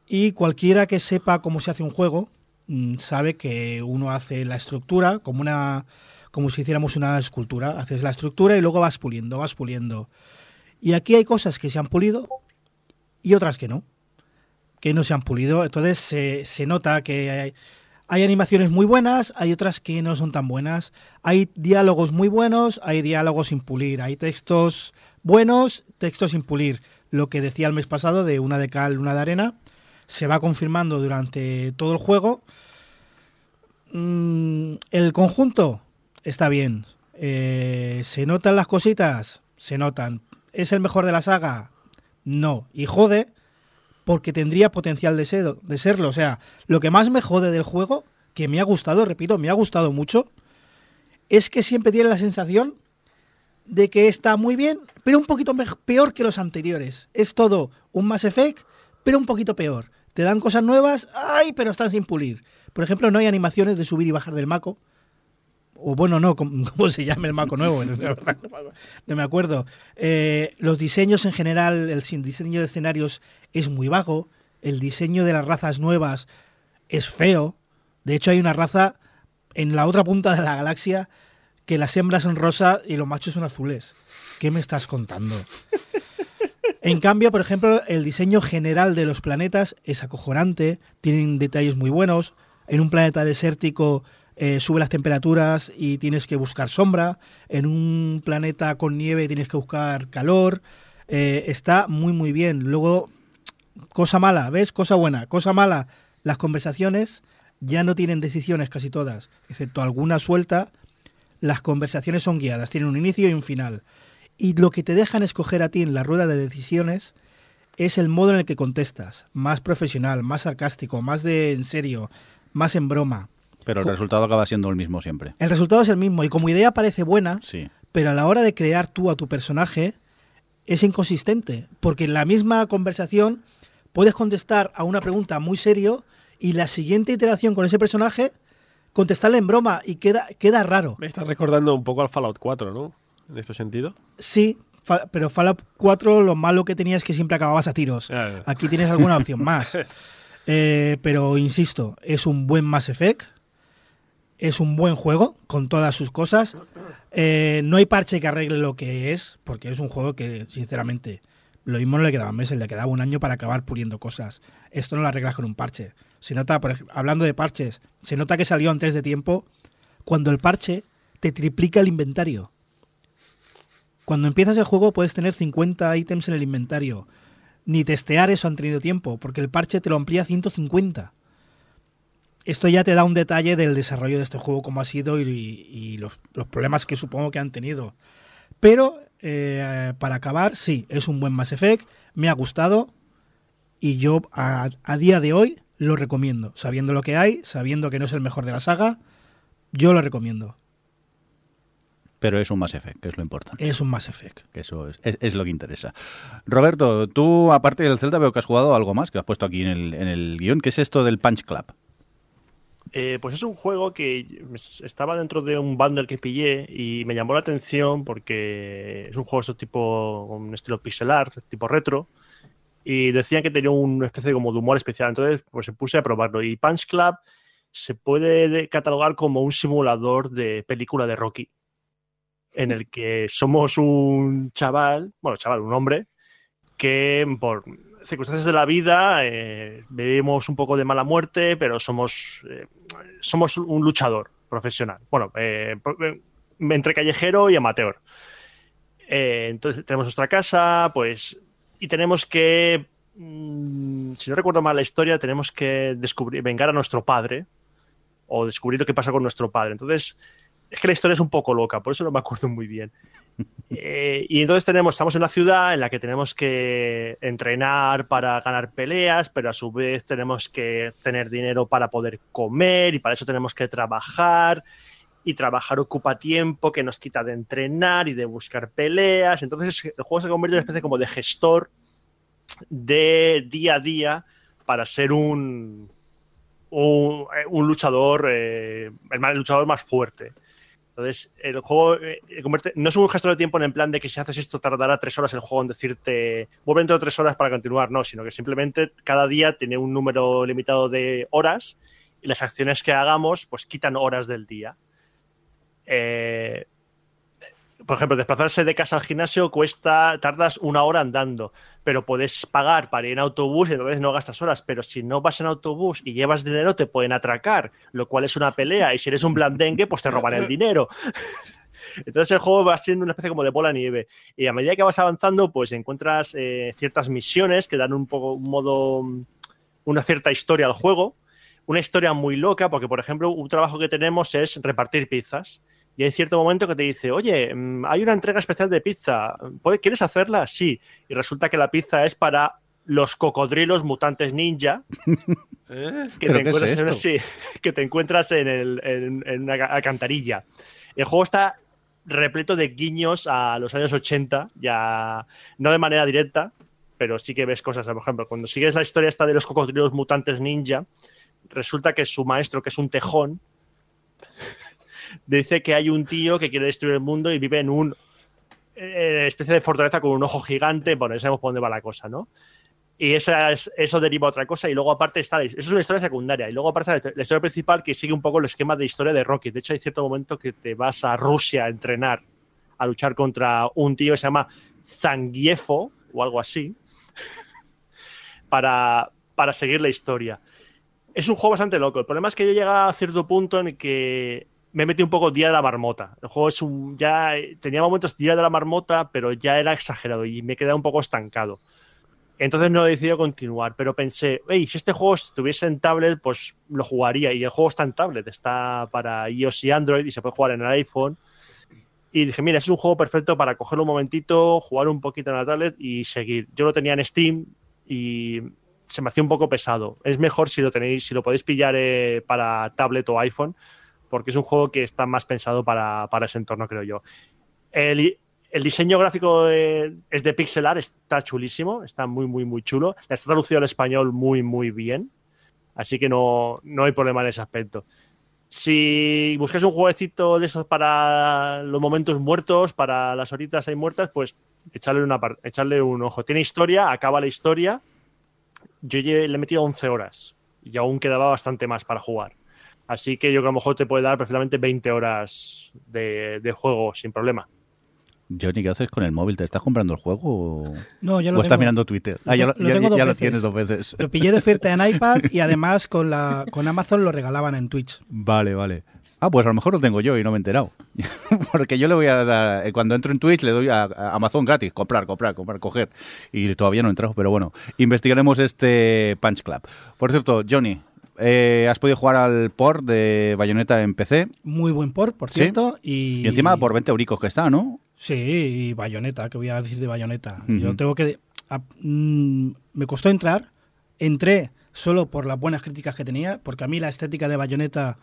y cualquiera que sepa cómo se hace un juego sabe que uno hace la estructura como una como si hiciéramos una escultura, haces la estructura y luego vas puliendo, vas puliendo. Y aquí hay cosas que se han pulido y otras que no, que no se han pulido. Entonces se, se nota que hay, hay animaciones muy buenas, hay otras que no son tan buenas. Hay diálogos muy buenos, hay diálogos sin pulir, hay textos buenos, textos sin pulir. Lo que decía el mes pasado de una de cal, una de arena, se va confirmando durante todo el juego. Mm, el conjunto está bien. Eh, ¿Se notan las cositas? Se notan. ¿Es el mejor de la saga? No. Y jode porque tendría potencial de, de serlo. O sea, lo que más me jode del juego, que me ha gustado, repito, me ha gustado mucho, es que siempre tiene la sensación de que está muy bien, pero un poquito peor que los anteriores. Es todo un Mass Effect, pero un poquito peor. Te dan cosas nuevas, ay, pero están sin pulir. Por ejemplo, no hay animaciones de subir y bajar del maco. O bueno, no, ¿cómo, <laughs> se llama el maco nuevo? <laughs> No, me acuerdo. Eh, los diseños en general, el diseño de escenarios es muy vago. El diseño de las razas nuevas es feo. De hecho, hay una raza en la otra punta de la galaxia que las hembras son rosas y los machos son azules. ¿Qué me estás contando? <laughs> En cambio, por ejemplo, el diseño general de los planetas es acojonante, tienen detalles muy buenos. En un planeta desértico eh, sube las temperaturas y tienes que buscar sombra. En un planeta con nieve tienes que buscar calor. Eh, está muy, muy bien. Luego, cosa mala, ¿ves? Cosa buena. Cosa mala, las conversaciones ya no tienen decisiones casi todas, excepto alguna suelta. Las conversaciones son guiadas, tienen un inicio y un final. Y lo que te dejan escoger a ti en la rueda de decisiones es el modo en el que contestas, más profesional, más sarcástico, más de en serio, más en broma. Pero el Co- resultado acaba siendo el mismo siempre. El resultado es el mismo y como idea parece buena, Sí. pero a la hora de crear tú a tu personaje es inconsistente, porque en la misma conversación puedes contestar a una pregunta muy serio y la siguiente iteración con ese personaje contestarle en broma y queda, queda raro. Me estás recordando un poco al Fallout 4, ¿no? En este sentido. Sí, pero Fallout 4 lo malo que tenía es que siempre acababas a tiros. Aquí tienes alguna opción <laughs> más. Eh, pero insisto, es un buen Mass Effect. Es un buen juego con todas sus cosas. Eh, no hay parche que arregle lo que es, porque es un juego que, sinceramente, lo mismo no le quedaba meses, le quedaba un año para acabar puliendo cosas. Esto no lo arreglas con un parche. Se nota, por ejemplo, hablando de parches, se nota que salió antes de tiempo cuando el parche te triplica el inventario. Cuando empiezas el juego puedes tener 50 ítems en el inventario. Ni testear eso han tenido tiempo, porque el parche te lo amplía a 150. Esto ya te da un detalle del desarrollo de este juego, cómo ha sido y, los, problemas que supongo que han tenido. Pero, eh, para acabar, sí, es un buen Mass Effect, me ha gustado y yo a, a día de hoy lo recomiendo. Sabiendo lo que hay, sabiendo que no es el mejor de la saga, yo lo recomiendo. Pero es un Mass Effect, que es lo importante. Es un Mass Effect. eso es, lo que interesa. Roberto, tú, aparte del Zelda, veo que has jugado algo más que has puesto aquí en el, en el guion. ¿Qué es esto del Punch Club? Eh, pues es un juego que estaba dentro de un bundle que pillé y me llamó la atención porque es un juego de tipo, un estilo pixel art, tipo retro, y decían que tenía una especie como de humor especial. Entonces, pues se puse a probarlo. Y Punch Club se puede catalogar como un simulador de película de Rocky en el que somos un chaval, bueno, chaval, un hombre, que por circunstancias de la vida eh, vivimos un poco de mala muerte, pero somos, eh, somos un luchador profesional. Bueno, eh, entre callejero y amateur. entonces tenemos nuestra casa, pues, y tenemos que, mm, si no recuerdo mal la historia, tenemos que descubrir, vengar a nuestro padre o descubrir lo que pasa con nuestro padre. Entonces, es que la historia es un poco loca, por eso no me acuerdo muy bien. Eh, y entonces tenemos, estamos en una ciudad en la que tenemos que entrenar para ganar peleas, pero a su vez tenemos que tener dinero para poder comer y para eso tenemos que trabajar. Y trabajar ocupa tiempo que nos quita de entrenar y de buscar peleas. Entonces el juego se convierte en una especie como de gestor de día a día para ser un, un, luchador, eh, el luchador más fuerte. Entonces, el juego eh, no es un gestor de tiempo en el plan de que si haces esto tardará tres horas el juego en decirte vuelve dentro de tres horas para continuar, no, sino que simplemente cada día tiene un número limitado de horas y las acciones que hagamos pues quitan horas del día. Eh, por ejemplo, desplazarse de casa al gimnasio cuesta, tardas una hora andando, pero puedes pagar para ir en autobús y entonces no gastas horas. Pero si no vas en autobús y llevas dinero, te pueden atracar, lo cual es una pelea. Y si eres un blandengue, pues te roban el dinero. <laughs> Entonces el juego va siendo una especie como de bola nieve. Y a medida que vas avanzando, pues encuentras eh, ciertas misiones que dan un poco un modo, una cierta historia al juego. Una historia muy loca, porque por ejemplo, un trabajo que tenemos es repartir pizzas y hay cierto momento que te dice, oye, mm, hay una entrega especial de pizza, ¿quieres hacerla? Sí. Y resulta que la pizza es para los cocodrilos mutantes ninja <laughs> ¿Eh? que, te encuentras en, una alcantarilla. El juego está repleto de guiños a los años 80, ya no de manera directa, pero sí que ves cosas. Por ejemplo, cuando sigues la historia esta de los cocodrilos mutantes ninja, resulta que su maestro, que es un tejón, dice que hay un tío que quiere destruir el mundo y vive en una eh, especie de fortaleza con un ojo gigante. Bueno, ya sabemos por dónde va la cosa, ¿no? Y esa es, eso deriva a otra cosa. Y luego, aparte, está. Eso es una historia secundaria. Y luego, aparte, la historia principal que sigue un poco el esquema de historia de Rocky. De hecho, hay cierto momento que te vas a Rusia a entrenar, a luchar contra un tío que se llama Zangiefo o algo así, <laughs> para, para seguir la historia. Es un juego bastante loco. El problema es que yo llega a cierto punto en que me metí un poco día de la marmota. El juego es un. ya tenía momentos día de la marmota, pero ya era exagerado y me quedé un poco estancado. Entonces no he decidido continuar, pero pensé, hey, si este juego estuviese en tablet, pues lo jugaría. Y el juego está en tablet, está para iOS y Android y se puede jugar en el iPhone. Y dije, mira, es un juego perfecto para cogerlo un momentito, jugar un poquito en la tablet y seguir. Yo lo tenía en Steam y se me hacía un poco pesado. Es mejor si lo tenéis, si lo podéis pillar eh, para tablet o iPhone, porque es un juego que está más pensado para, ese entorno, creo yo. El, diseño gráfico es de pixel art, está chulísimo, está muy, muy, muy chulo. Está traducido al español muy, muy bien. Así que no, no hay problema en ese aspecto. Si buscas un jueguecito de esos para los momentos muertos, para las horitas ahí muertas, pues echarle, una echarle un ojo. Tiene historia, acaba la historia. Yo le he metido 11 horas y aún quedaba bastante más para jugar. Así que yo que a lo mejor te puede dar perfectamente 20 horas de, juego sin problema. Johnny, ¿qué haces con el móvil? ¿Te estás comprando el juego o, no, ya lo estás mirando Twitter? ah, ya, lo, tienes dos veces. Lo pillé de oferta en <laughs> iPad y además con, la, con Amazon lo regalaban en Twitch. Vale, vale. Ah, pues a lo mejor lo tengo yo y no me he enterado. <laughs> Porque yo le voy a dar, eh, cuando entro en Twitch le doy a, Amazon gratis, comprar, comprar, comprar, coger. Y todavía no he entrado, pero bueno, investigaremos este Punch Club. Por cierto, Johnny, eh, has podido jugar al port de Bayonetta en PC. Muy buen port, por cierto. Y... encima por 20 euricos que está, ¿no? Sí, y Bayonetta, que voy a decir de Bayonetta. Yo tengo que... Mm, me costó entrar, entré solo por las buenas críticas que tenía, porque a mí la estética de Bayonetta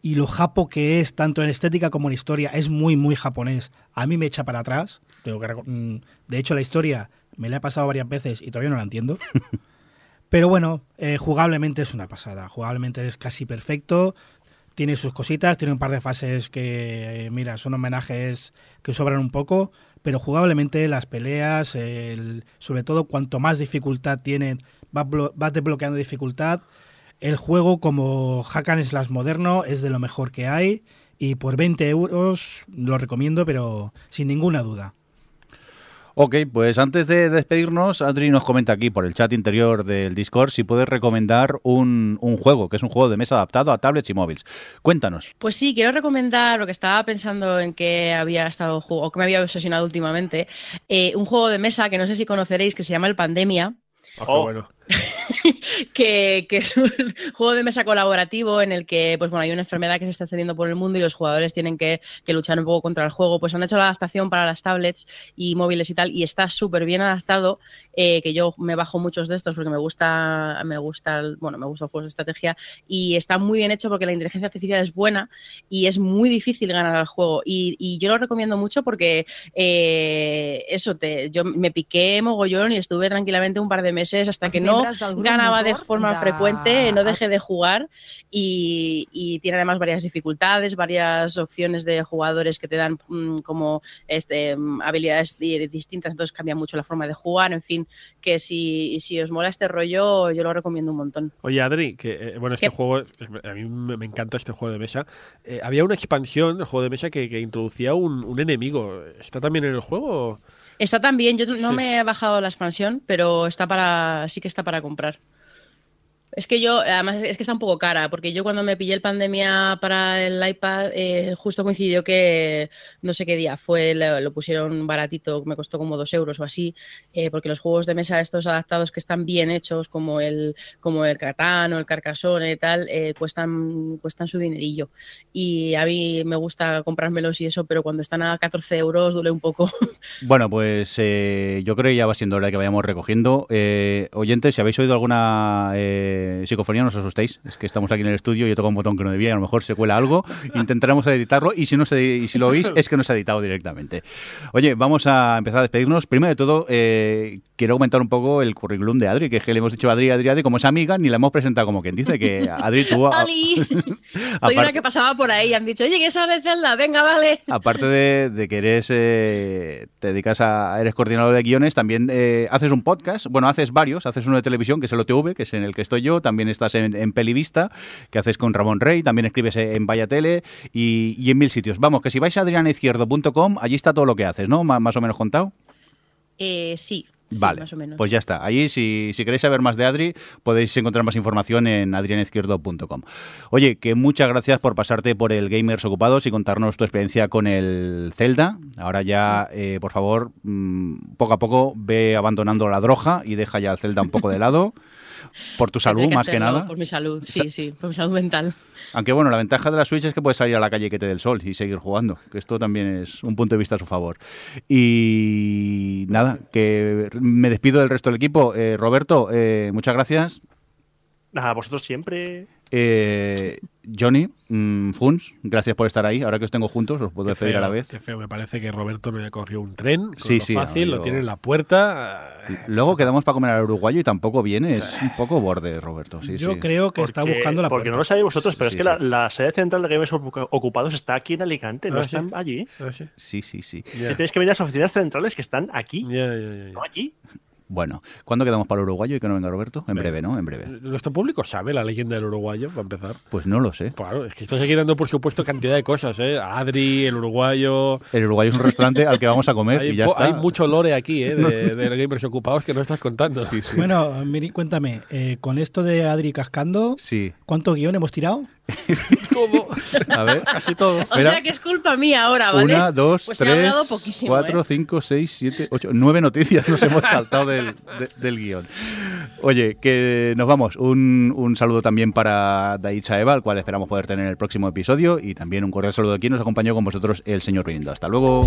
y lo japo que es, tanto en estética como en historia, es muy, muy japonés. A mí me echa para atrás. Tengo que, mm, de hecho, la historia me la he pasado varias veces y todavía no la entiendo. <laughs> Pero bueno, eh, jugablemente es una pasada. Jugablemente es casi perfecto. Tiene sus cositas, tiene un par de fases que, eh, mira, son homenajes que sobran un poco, pero jugablemente las peleas, sobre todo cuanto más dificultad tienen, vas, vas desbloqueando dificultad. El juego como Hack and Slash moderno es de lo mejor que hay y por 20 euros lo recomiendo, pero sin ninguna duda. Ok, pues antes de despedirnos, Adri nos comenta aquí por el chat interior del Discord si puedes recomendar un, juego, que es un juego de mesa adaptado a tablets y móviles. Cuéntanos. Pues sí, quiero recomendar lo que estaba pensando en que había estado o que me había obsesionado últimamente, eh, un juego de mesa que no sé si conoceréis que se llama El Pandemia. Ah, oh, bueno. <laughs> que, es un juego de mesa colaborativo en el que pues bueno, hay una enfermedad que se está extendiendo por el mundo y los jugadores tienen que, luchar un poco contra el juego. Pues han hecho la adaptación para las tablets y móviles y tal, y está súper bien adaptado, eh, que yo me bajo muchos de estos porque me gusta, me gusta, bueno, me gustan juegos de estrategia, y está muy bien hecho porque la inteligencia artificial es buena y es muy difícil ganar al juego. Y, yo lo recomiendo mucho porque eh, eso, yo me piqué mogollón y estuve tranquilamente un par de meses hasta que no ganaba de forma frecuente, no dejé de jugar y, tiene además varias dificultades, varias opciones de jugadores que te dan mm, como este, mm, habilidades distintas, entonces cambia mucho la forma de jugar, en fin, que si, si os mola este rollo, yo lo recomiendo un montón. Oye, Adri, que eh, bueno, este juego, a mí me, encanta este juego de mesa. Eh, había una expansión del juego de mesa que, introducía un, un, enemigo. ¿Está también en el juego? Está también, yo no me he bajado la expansión, pero está para, sí que está para comprar. Es que yo, además, es que está un poco cara, porque yo cuando me pillé el pandemia para el iPad, eh, justo coincidió que no sé qué día fue, lo, pusieron baratito, me costó como dos euros o así, eh, porque los juegos de mesa estos adaptados que están bien hechos, como el, como el Catán o el Carcassonne y tal, eh, cuestan, cuestan su dinerillo. Y a mí me gusta comprármelos y eso, pero cuando están a 14 euros duele un poco. <laughs> Bueno, pues yo creo que ya va siendo hora de que vayamos recogiendo. oyentes, si habéis oído alguna psicofonía, no os asustéis. Es que estamos aquí en el estudio y yo toco un botón que no debía, a lo mejor se cuela algo. Intentaremos editarlo y si, no se, y si lo oís, es que no se ha editado directamente. Oye, vamos a empezar a despedirnos. Primero de todo, eh, quiero aumentar un poco el currículum de Adri, que es que le hemos dicho a Adri, Adri, Adri, como es amiga, ni la hemos presentado como quien dice que Adri, tú... <laughs> Soy una que pasaba por ahí y han dicho, oye, ¿qué sabes de Zelda? Venga, vale. <laughs> Aparte de, que eres, eh, te dedicas a, eres coordinador de guiones, también eh, haces un podcast, bueno, haces varios, haces uno de televisión, que es el OTV, que es en el que estoy yo, también estás en, Pelivista, que haces con Ramón Rey, también escribes en Vaya Tele y, en mil sitios. Vamos, que si vais a adrianizquierdo.com, allí está todo lo que haces, ¿no? más o menos contado. Eh, sí, vale, más o menos. pues ya está. Allí, si, si, queréis saber más de Adri, podéis encontrar más información en adrianizquierdo.com. Oye, que muchas gracias por pasarte por el Gamers Ocupados y contarnos tu experiencia con el Zelda. Ahora ya, eh, por favor, mm, poco a poco ve abandonando la droga y deja ya el Zelda un poco de lado. <laughs> Por tu salud, más que nada. Por mi salud, sí, sí, por mi salud mental. Aunque bueno, la ventaja de la Switch es que puedes salir a la calle que te dé el sol y seguir jugando, que esto también es un punto de vista a su favor. Y nada, que me despido del resto del equipo. Eh, Roberto, eh, muchas gracias. Nada, vosotros siempre. Eh, Johnny, mmm, Funs, gracias por estar ahí. Ahora que os tengo juntos, os puedo Qué despedir feo, a la vez. Qué feo, me parece que Roberto no haya cogido un tren. Con Sí, lo sí, fácil, lo tiene en la puerta. Luego quedamos para comer al uruguayo y tampoco viene. Es un poco borde, Roberto. Sí, Yo sí. creo que está Porque- buscando la Porque puerta. no lo sabéis vosotros, pero Sí, es que sí. la, la sede central de Games Ocu- Ocupados está aquí en Alicante, no Ah, sí. están allí. Ah, sí. Sí, sí. Que Tenéis que venir a las oficinas centrales que están aquí, no allí. Bueno, ¿cuándo quedamos para el uruguayo y que no venga Roberto? En breve, ¿no? En breve. Nuestro público sabe la leyenda del uruguayo, para empezar. Pues no lo sé. Claro, es que estás aquí dando, por supuesto, cantidad de cosas, ¿eh? Adri, el uruguayo. El uruguayo es un restaurante al que vamos a comer Hay, y ya está. hay mucho lore aquí, ¿eh? De, <laughs> de los gamers ocupados que no estás contando. Sí, sí. Bueno, Miri, cuéntame, eh, con esto de Adri cascando, Sí. ¿cuánto guion hemos tirado? <laughs> todo. A ver. Casi todo. O sea que es culpa mía ahora, ¿vale? Una, dos, Pues tres, cuatro, ¿eh? cinco, seis, siete, ocho, nueve noticias nos hemos saltado del, de- del guion. Oye, que nos vamos. Un, un saludo también para Daicha Eva, al cual esperamos poder tener en el próximo episodio. Y también un cordial saludo de quien nos acompañó con vosotros, el señor Rindo. Hasta luego.